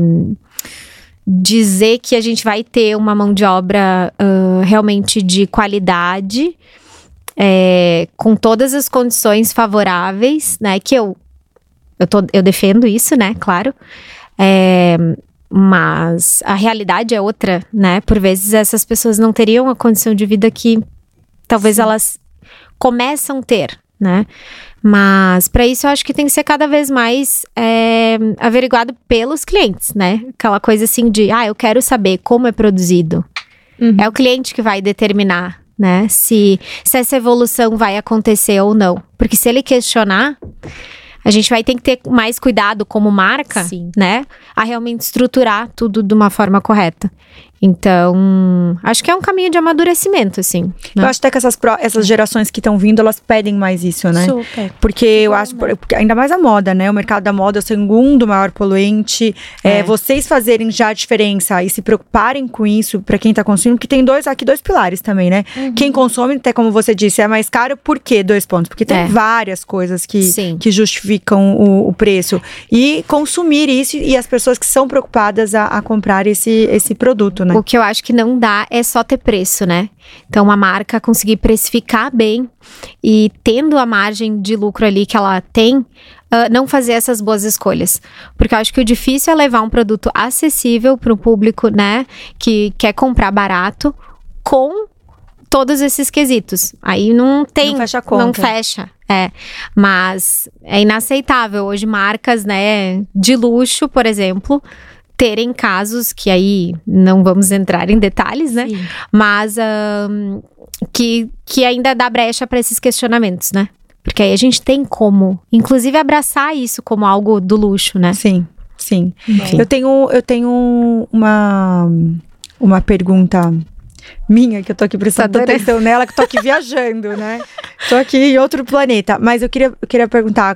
dizer que a gente vai ter uma mão de obra uh, realmente de qualidade, é, com todas as condições favoráveis, né? Que eu eu, tô, eu defendo isso, né? Claro. É, mas a realidade é outra, né? Por vezes essas pessoas não teriam a condição de vida que talvez Sim. elas começam a ter, né? Mas para isso eu acho que tem que ser cada vez mais é, averiguado pelos clientes, né? Aquela coisa assim de, ah, eu quero saber como é produzido. Uhum. É o cliente que vai determinar, né? Se, se essa evolução vai acontecer ou não. Porque se ele questionar, a gente vai ter que ter mais cuidado como marca, Sim. né? A realmente estruturar tudo de uma forma correta. Então, acho que é um caminho de amadurecimento, assim. Né? Eu acho até que essas, pro, essas gerações que estão vindo, elas pedem mais isso, né? Super. Porque eu acho, né? ainda mais a moda, né? O mercado da moda é o segundo maior poluente. É. É, vocês fazerem já a diferença e se preocuparem com isso para quem tá consumindo, porque tem dois aqui dois pilares também, né? Uhum. Quem consome, até como você disse, é mais caro, por quê? Dois pontos. Porque tem é. várias coisas que, que justificam o, o, preço. E consumir isso e as pessoas que são preocupadas a, a comprar esse, esse produto, né? Né? O que eu acho que não dá é só ter preço, né? Então, uma marca conseguir precificar bem e tendo a margem de lucro ali que ela tem, uh, não fazer essas boas escolhas. Porque eu acho que o difícil é levar um produto acessível para o público, né? Que quer comprar barato com todos esses quesitos. Aí não tem. Não fecha a conta. Não fecha. É, mas é inaceitável hoje marcas, né, de luxo, por exemplo, terem casos que aí não vamos entrar em detalhes, né? Sim. Mas um, que, que ainda dá brecha para esses questionamentos, né? Porque aí a gente tem como, inclusive, abraçar isso como algo do luxo, né? Sim, sim. Eu tenho, eu tenho uma, uma pergunta minha, que eu tô aqui prestando atenção nela, que tô aqui [LAUGHS] viajando, né? Tô aqui em outro planeta. Mas eu queria, eu queria perguntar,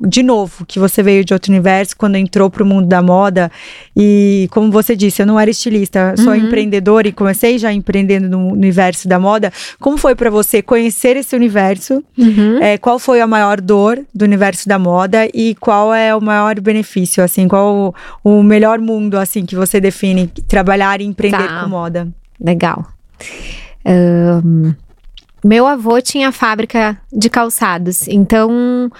de novo, que você veio de outro universo, quando entrou pro mundo da moda. E como você disse, eu não era estilista, sou uhum. empreendedora e comecei já empreendendo no universo da moda. Como foi para você conhecer esse universo? Uhum. É, qual foi a maior dor do universo da moda? E qual é o maior benefício, assim? Qual o, o melhor mundo, assim, que você define trabalhar e empreender tá. com moda? Legal. Um, meu avô tinha fábrica de calçados, então,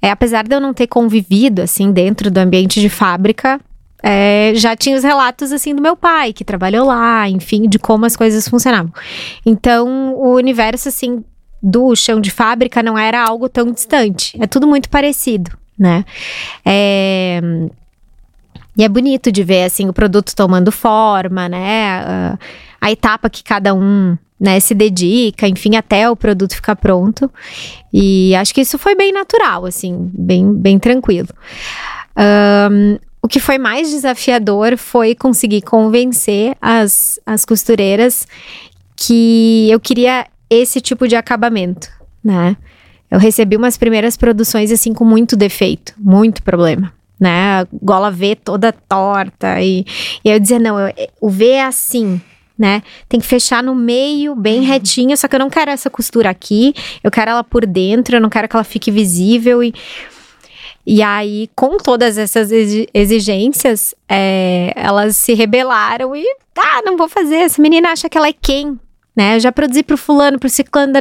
é, apesar de eu não ter convivido assim dentro do ambiente de fábrica, é, já tinha os relatos assim do meu pai que trabalhou lá, enfim, de como as coisas funcionavam. Então, o universo assim do chão de fábrica não era algo tão distante. É tudo muito parecido, né? É, E é bonito de ver, assim, o produto tomando forma, né? A, a etapa que cada um né, se dedica, enfim, até o produto ficar pronto. E acho que isso foi bem natural, assim, bem, bem tranquilo. Um, o que foi mais desafiador foi conseguir convencer as, as costureiras que eu queria esse tipo de acabamento, né? Eu recebi umas primeiras produções assim com muito defeito, muito problema, né? A gola V toda torta e, e eu dizia não, eu, o V é assim, né? Tem que fechar no meio, bem uhum. retinho, só que eu não quero essa costura aqui, eu quero ela por dentro, eu não quero que ela fique visível e e aí, com todas essas exigências, é, elas se rebelaram e, ah, não vou fazer. Essa menina acha que ela é quem? Né? Eu já produzi pro fulano, pro ciclano,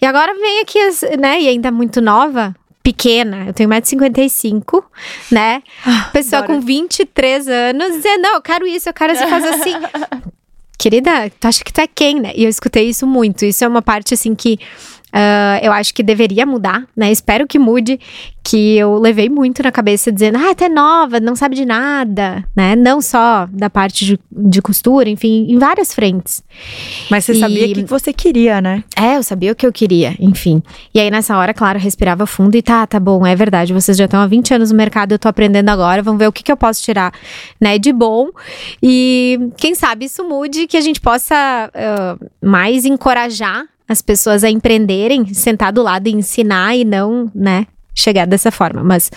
e agora vem aqui, né? E ainda muito nova, pequena, eu tenho 1,55m, né? Ah, Pessoa com 23 anos dizendo, não, eu quero isso, eu quero você fazer assim. [LAUGHS] Querida, tu acha que tu é quem, né? E eu escutei isso muito. Isso é uma parte, assim, que Uh, eu acho que deveria mudar, né? Espero que mude. Que eu levei muito na cabeça dizendo, ah, até nova, não sabe de nada, né? Não só da parte de, de costura, enfim, em várias frentes. Mas você e... sabia o que você queria, né? É, eu sabia o que eu queria, enfim. E aí nessa hora, claro, respirava fundo e tá, tá bom, é verdade, vocês já estão há 20 anos no mercado, eu tô aprendendo agora, vamos ver o que, que eu posso tirar, né, de bom. E quem sabe isso mude, que a gente possa uh, mais encorajar as pessoas a empreenderem, sentar do lado e ensinar e não, né, chegar dessa forma. Mas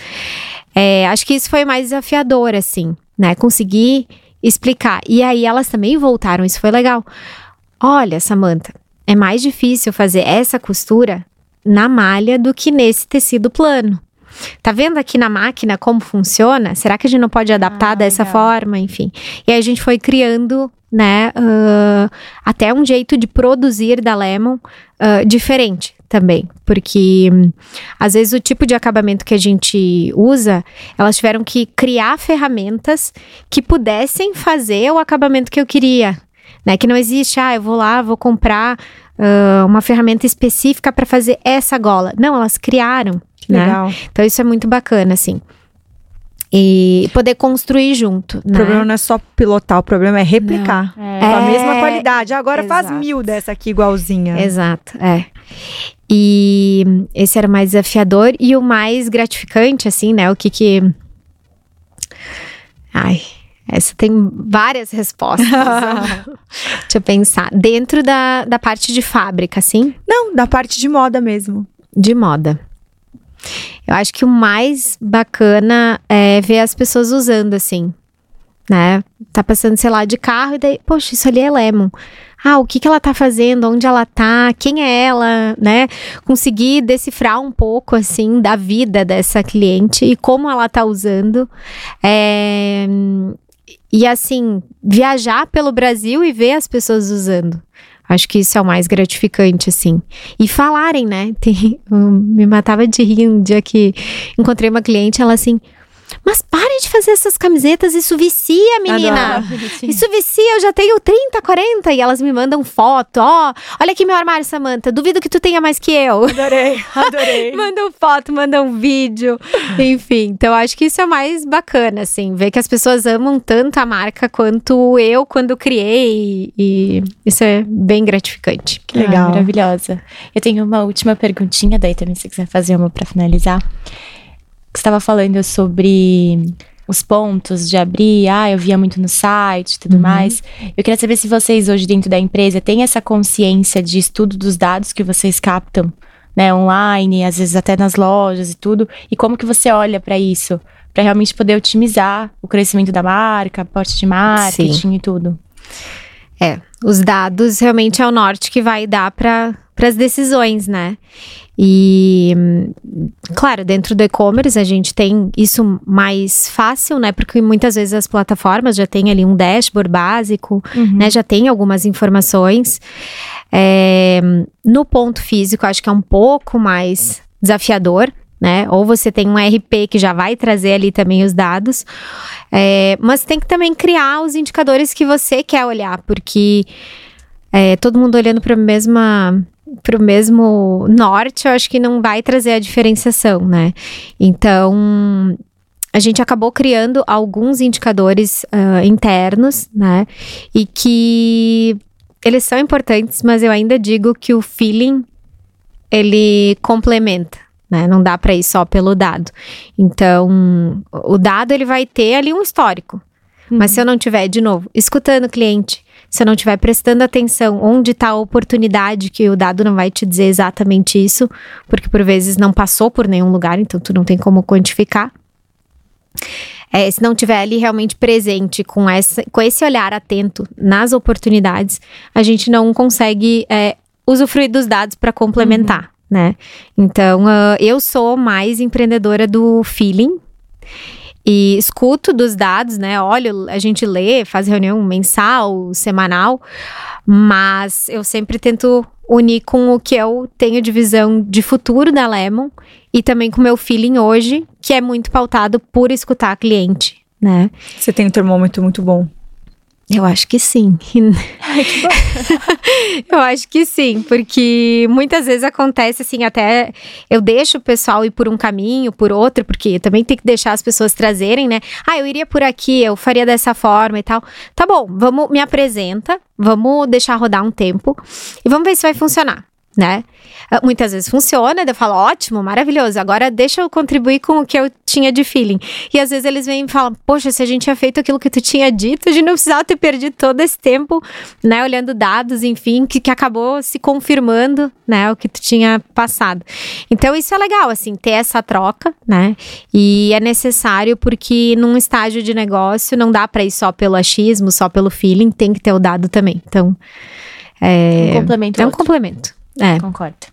é, acho que isso foi mais desafiador, assim, né? Conseguir explicar. E aí elas também voltaram, isso foi legal. Olha, Samantha, é mais difícil fazer essa costura na malha do que nesse tecido plano. Tá vendo aqui na máquina como funciona? Será que a gente não pode adaptar ah, dessa legal. forma? Enfim. E aí a gente foi criando né? Uh, até um jeito de produzir da Lemon uh, diferente também, porque um, às vezes o tipo de acabamento que a gente usa, elas tiveram que criar ferramentas que pudessem fazer o acabamento que eu queria, né? Que não existe, ah, eu vou lá, vou comprar uh, uma ferramenta específica para fazer essa gola. Não, elas criaram, né? Legal. Então isso é muito bacana, assim e poder construir junto. O né? problema não é só pilotar, o problema é replicar. Não, é. Com a mesma qualidade. Agora Exato. faz mil dessa aqui igualzinha. Exato, é. E esse era o mais desafiador e o mais gratificante, assim, né? O que que. Ai, essa tem várias respostas. [LAUGHS] Deixa eu pensar. Dentro da, da parte de fábrica, assim? Não, da parte de moda mesmo. De moda. Eu acho que o mais bacana é ver as pessoas usando assim, né? Tá passando, sei lá, de carro e daí, poxa, isso ali é Lemon. Ah, o que que ela tá fazendo? Onde ela tá? Quem é ela, né? Conseguir decifrar um pouco assim da vida dessa cliente e como ela tá usando. É... E assim, viajar pelo Brasil e ver as pessoas usando. Acho que isso é o mais gratificante, assim. E falarem, né? [LAUGHS] Tem, me matava de rir um dia que encontrei uma cliente, ela assim. Mas pare de fazer essas camisetas, isso vicia, menina. Adoro. [LAUGHS] Isso vicia, eu já tenho 30, 40 e elas me mandam foto. Ó, oh, olha aqui meu armário, Samantha. Duvido que tu tenha mais que eu. Adorei, [LAUGHS] adorei. mandam foto, mandam vídeo. [LAUGHS] Enfim, então acho que isso é mais bacana, assim, ver que as pessoas amam tanto a marca quanto eu quando criei. E isso é bem gratificante. Que legal. Ah, maravilhosa. Eu tenho uma última perguntinha, daí também se quiser fazer uma para finalizar estava falando sobre os pontos de abrir, ah, eu via muito no site e tudo uhum. mais. Eu queria saber se vocês hoje dentro da empresa têm essa consciência de estudo dos dados que vocês captam, né, online, às vezes até nas lojas e tudo, e como que você olha para isso, para realmente poder otimizar o crescimento da marca, aporte de marketing Sim. e tudo. É, os dados realmente é o norte que vai dar para as decisões, né? E, claro, dentro do e-commerce a gente tem isso mais fácil, né? Porque muitas vezes as plataformas já têm ali um dashboard básico, uhum. né? Já tem algumas informações. É, no ponto físico, acho que é um pouco mais desafiador, né? Ou você tem um RP que já vai trazer ali também os dados, é, mas tem que também criar os indicadores que você quer olhar, porque é, todo mundo olhando para a mesma para o mesmo norte, eu acho que não vai trazer a diferenciação, né? Então, a gente acabou criando alguns indicadores uh, internos, né? E que eles são importantes, mas eu ainda digo que o feeling ele complementa, né? Não dá para ir só pelo dado. Então, o dado ele vai ter ali um histórico. Uhum. Mas se eu não tiver de novo escutando o cliente, se eu não estiver prestando atenção onde está a oportunidade, que o dado não vai te dizer exatamente isso, porque por vezes não passou por nenhum lugar, então tu não tem como quantificar. É, se não tiver ali realmente presente com, essa, com esse olhar atento nas oportunidades, a gente não consegue é, usufruir dos dados para complementar, uhum. né? Então, uh, eu sou mais empreendedora do feeling e escuto dos dados, né? Olha, a gente lê, faz reunião mensal, semanal, mas eu sempre tento unir com o que eu tenho de visão de futuro da Lemon e também com o meu feeling hoje, que é muito pautado por escutar cliente, né? Você tem um termômetro muito bom. Eu acho que sim. [LAUGHS] Ai, que eu acho que sim, porque muitas vezes acontece assim, até eu deixo o pessoal ir por um caminho, por outro, porque também tem que deixar as pessoas trazerem, né? Ah, eu iria por aqui, eu faria dessa forma e tal. Tá bom, vamos, me apresenta, vamos deixar rodar um tempo e vamos ver se vai funcionar né? Ah, muitas vezes funciona, eu falo, ótimo, maravilhoso, agora deixa eu contribuir com o que eu tinha de feeling. E às vezes eles vêm e falam, poxa, se a gente tinha feito aquilo que tu tinha dito, a gente não precisava ter perdido todo esse tempo, né, olhando dados, enfim, que, que acabou se confirmando, né, o que tu tinha passado. Então isso é legal, assim, ter essa troca, né, e é necessário porque num estágio de negócio não dá para ir só pelo achismo, só pelo feeling, tem que ter o dado também. Então, é, um complemento. É um outro. complemento. É. Concordo.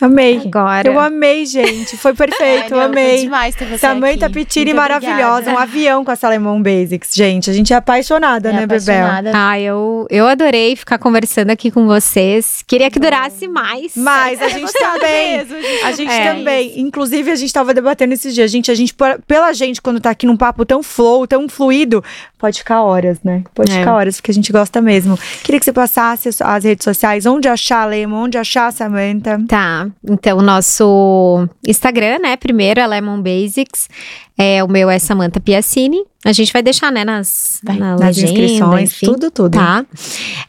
Amei. Agora. Eu amei, gente. Foi perfeito, Ai, não, amei. Foi demais ter você Samantha Pitini maravilhosa. Um avião com a Salemon Basics, gente. A gente é apaixonada, é né, apaixonada. Bebel? Ah, eu, eu adorei ficar conversando aqui com vocês. Queria que durasse mais. Mas a gente também. Mesmo, a gente, a gente é. também. Inclusive, a gente tava debatendo esses dias. Gente, a gente, pela gente, quando tá aqui num papo tão flow, tão fluido, pode ficar horas, né? Pode é. ficar horas, porque a gente gosta mesmo. Queria que você passasse as redes sociais, onde achar a Lemon, onde achar a Samantha. Tá. Então, o nosso Instagram, né? Primeiro é Lemon Basics. É, o meu é Samantha Piacini. A gente vai deixar, né, nas, vai, na nas legenda, inscrições, enfim, tudo, tudo. Tá.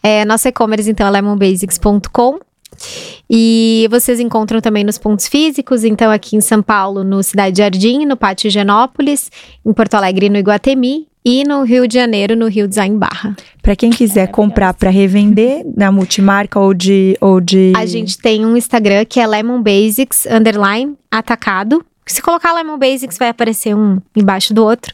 É, nosso e-commerce, então, é lemonbasics.com. E vocês encontram também nos pontos físicos, então aqui em São Paulo, no Cidade Jardim, no Pátio Genópolis, em Porto Alegre, no Iguatemi, e no Rio de Janeiro, no Rio Design Barra. Para quem quiser é comprar para revender na multimarca ou de, ou de. A gente tem um Instagram que é Lemon Basics underline atacado. Se colocar Lemon Basics, vai aparecer um embaixo do outro.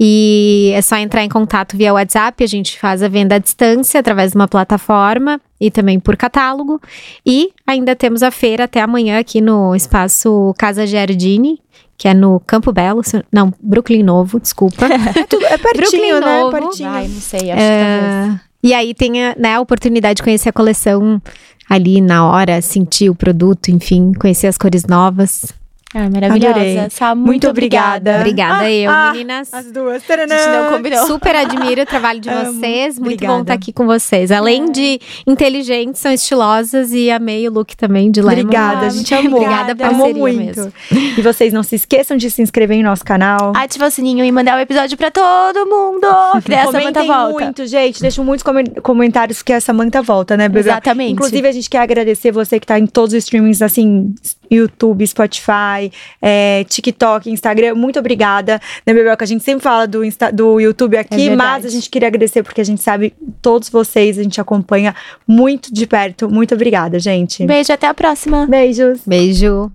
E é só entrar em contato via WhatsApp. A gente faz a venda à distância através de uma plataforma e também por catálogo. E ainda temos a feira até amanhã aqui no espaço Casa Giardini, que é no Campo Belo, não, Brooklyn Novo, desculpa. [LAUGHS] é, tudo, é pertinho, Brooklyn né? Novo. Pertinho. Ai, não sei, acho é, que E aí tem a, né, a oportunidade de conhecer a coleção ali na hora, sentir o produto, enfim, conhecer as cores novas. Ah, maravilhosa. Sá, muito, muito obrigada. Obrigada, ah, eu, ah, meninas. As duas. Taranã. A gente não combinou. Super admiro o trabalho de vocês. Muito obrigada. bom estar aqui com vocês. Além é. de inteligentes, são estilosas e amei o look também de Lemon. Obrigada, a gente amou. Obrigada, por Amou muito. Mesmo. E vocês não se esqueçam de se inscrever em nosso canal. Ativar o sininho e mandar o um episódio pra todo mundo. [LAUGHS] Que daí a Samanta volta. muito, gente. Deixam muitos comentários que a Samanta volta, né, Bebê? Exatamente. Inclusive, a gente quer agradecer você que tá em todos os streamings, assim, YouTube, Spotify, é, TikTok, Instagram. Muito obrigada, né, Bebel? Que a gente sempre fala do, Insta, do YouTube aqui, é mas a gente queria agradecer porque a gente sabe todos vocês, a gente acompanha muito de perto. Muito obrigada, gente. Beijo, até a próxima. Beijos. Beijo.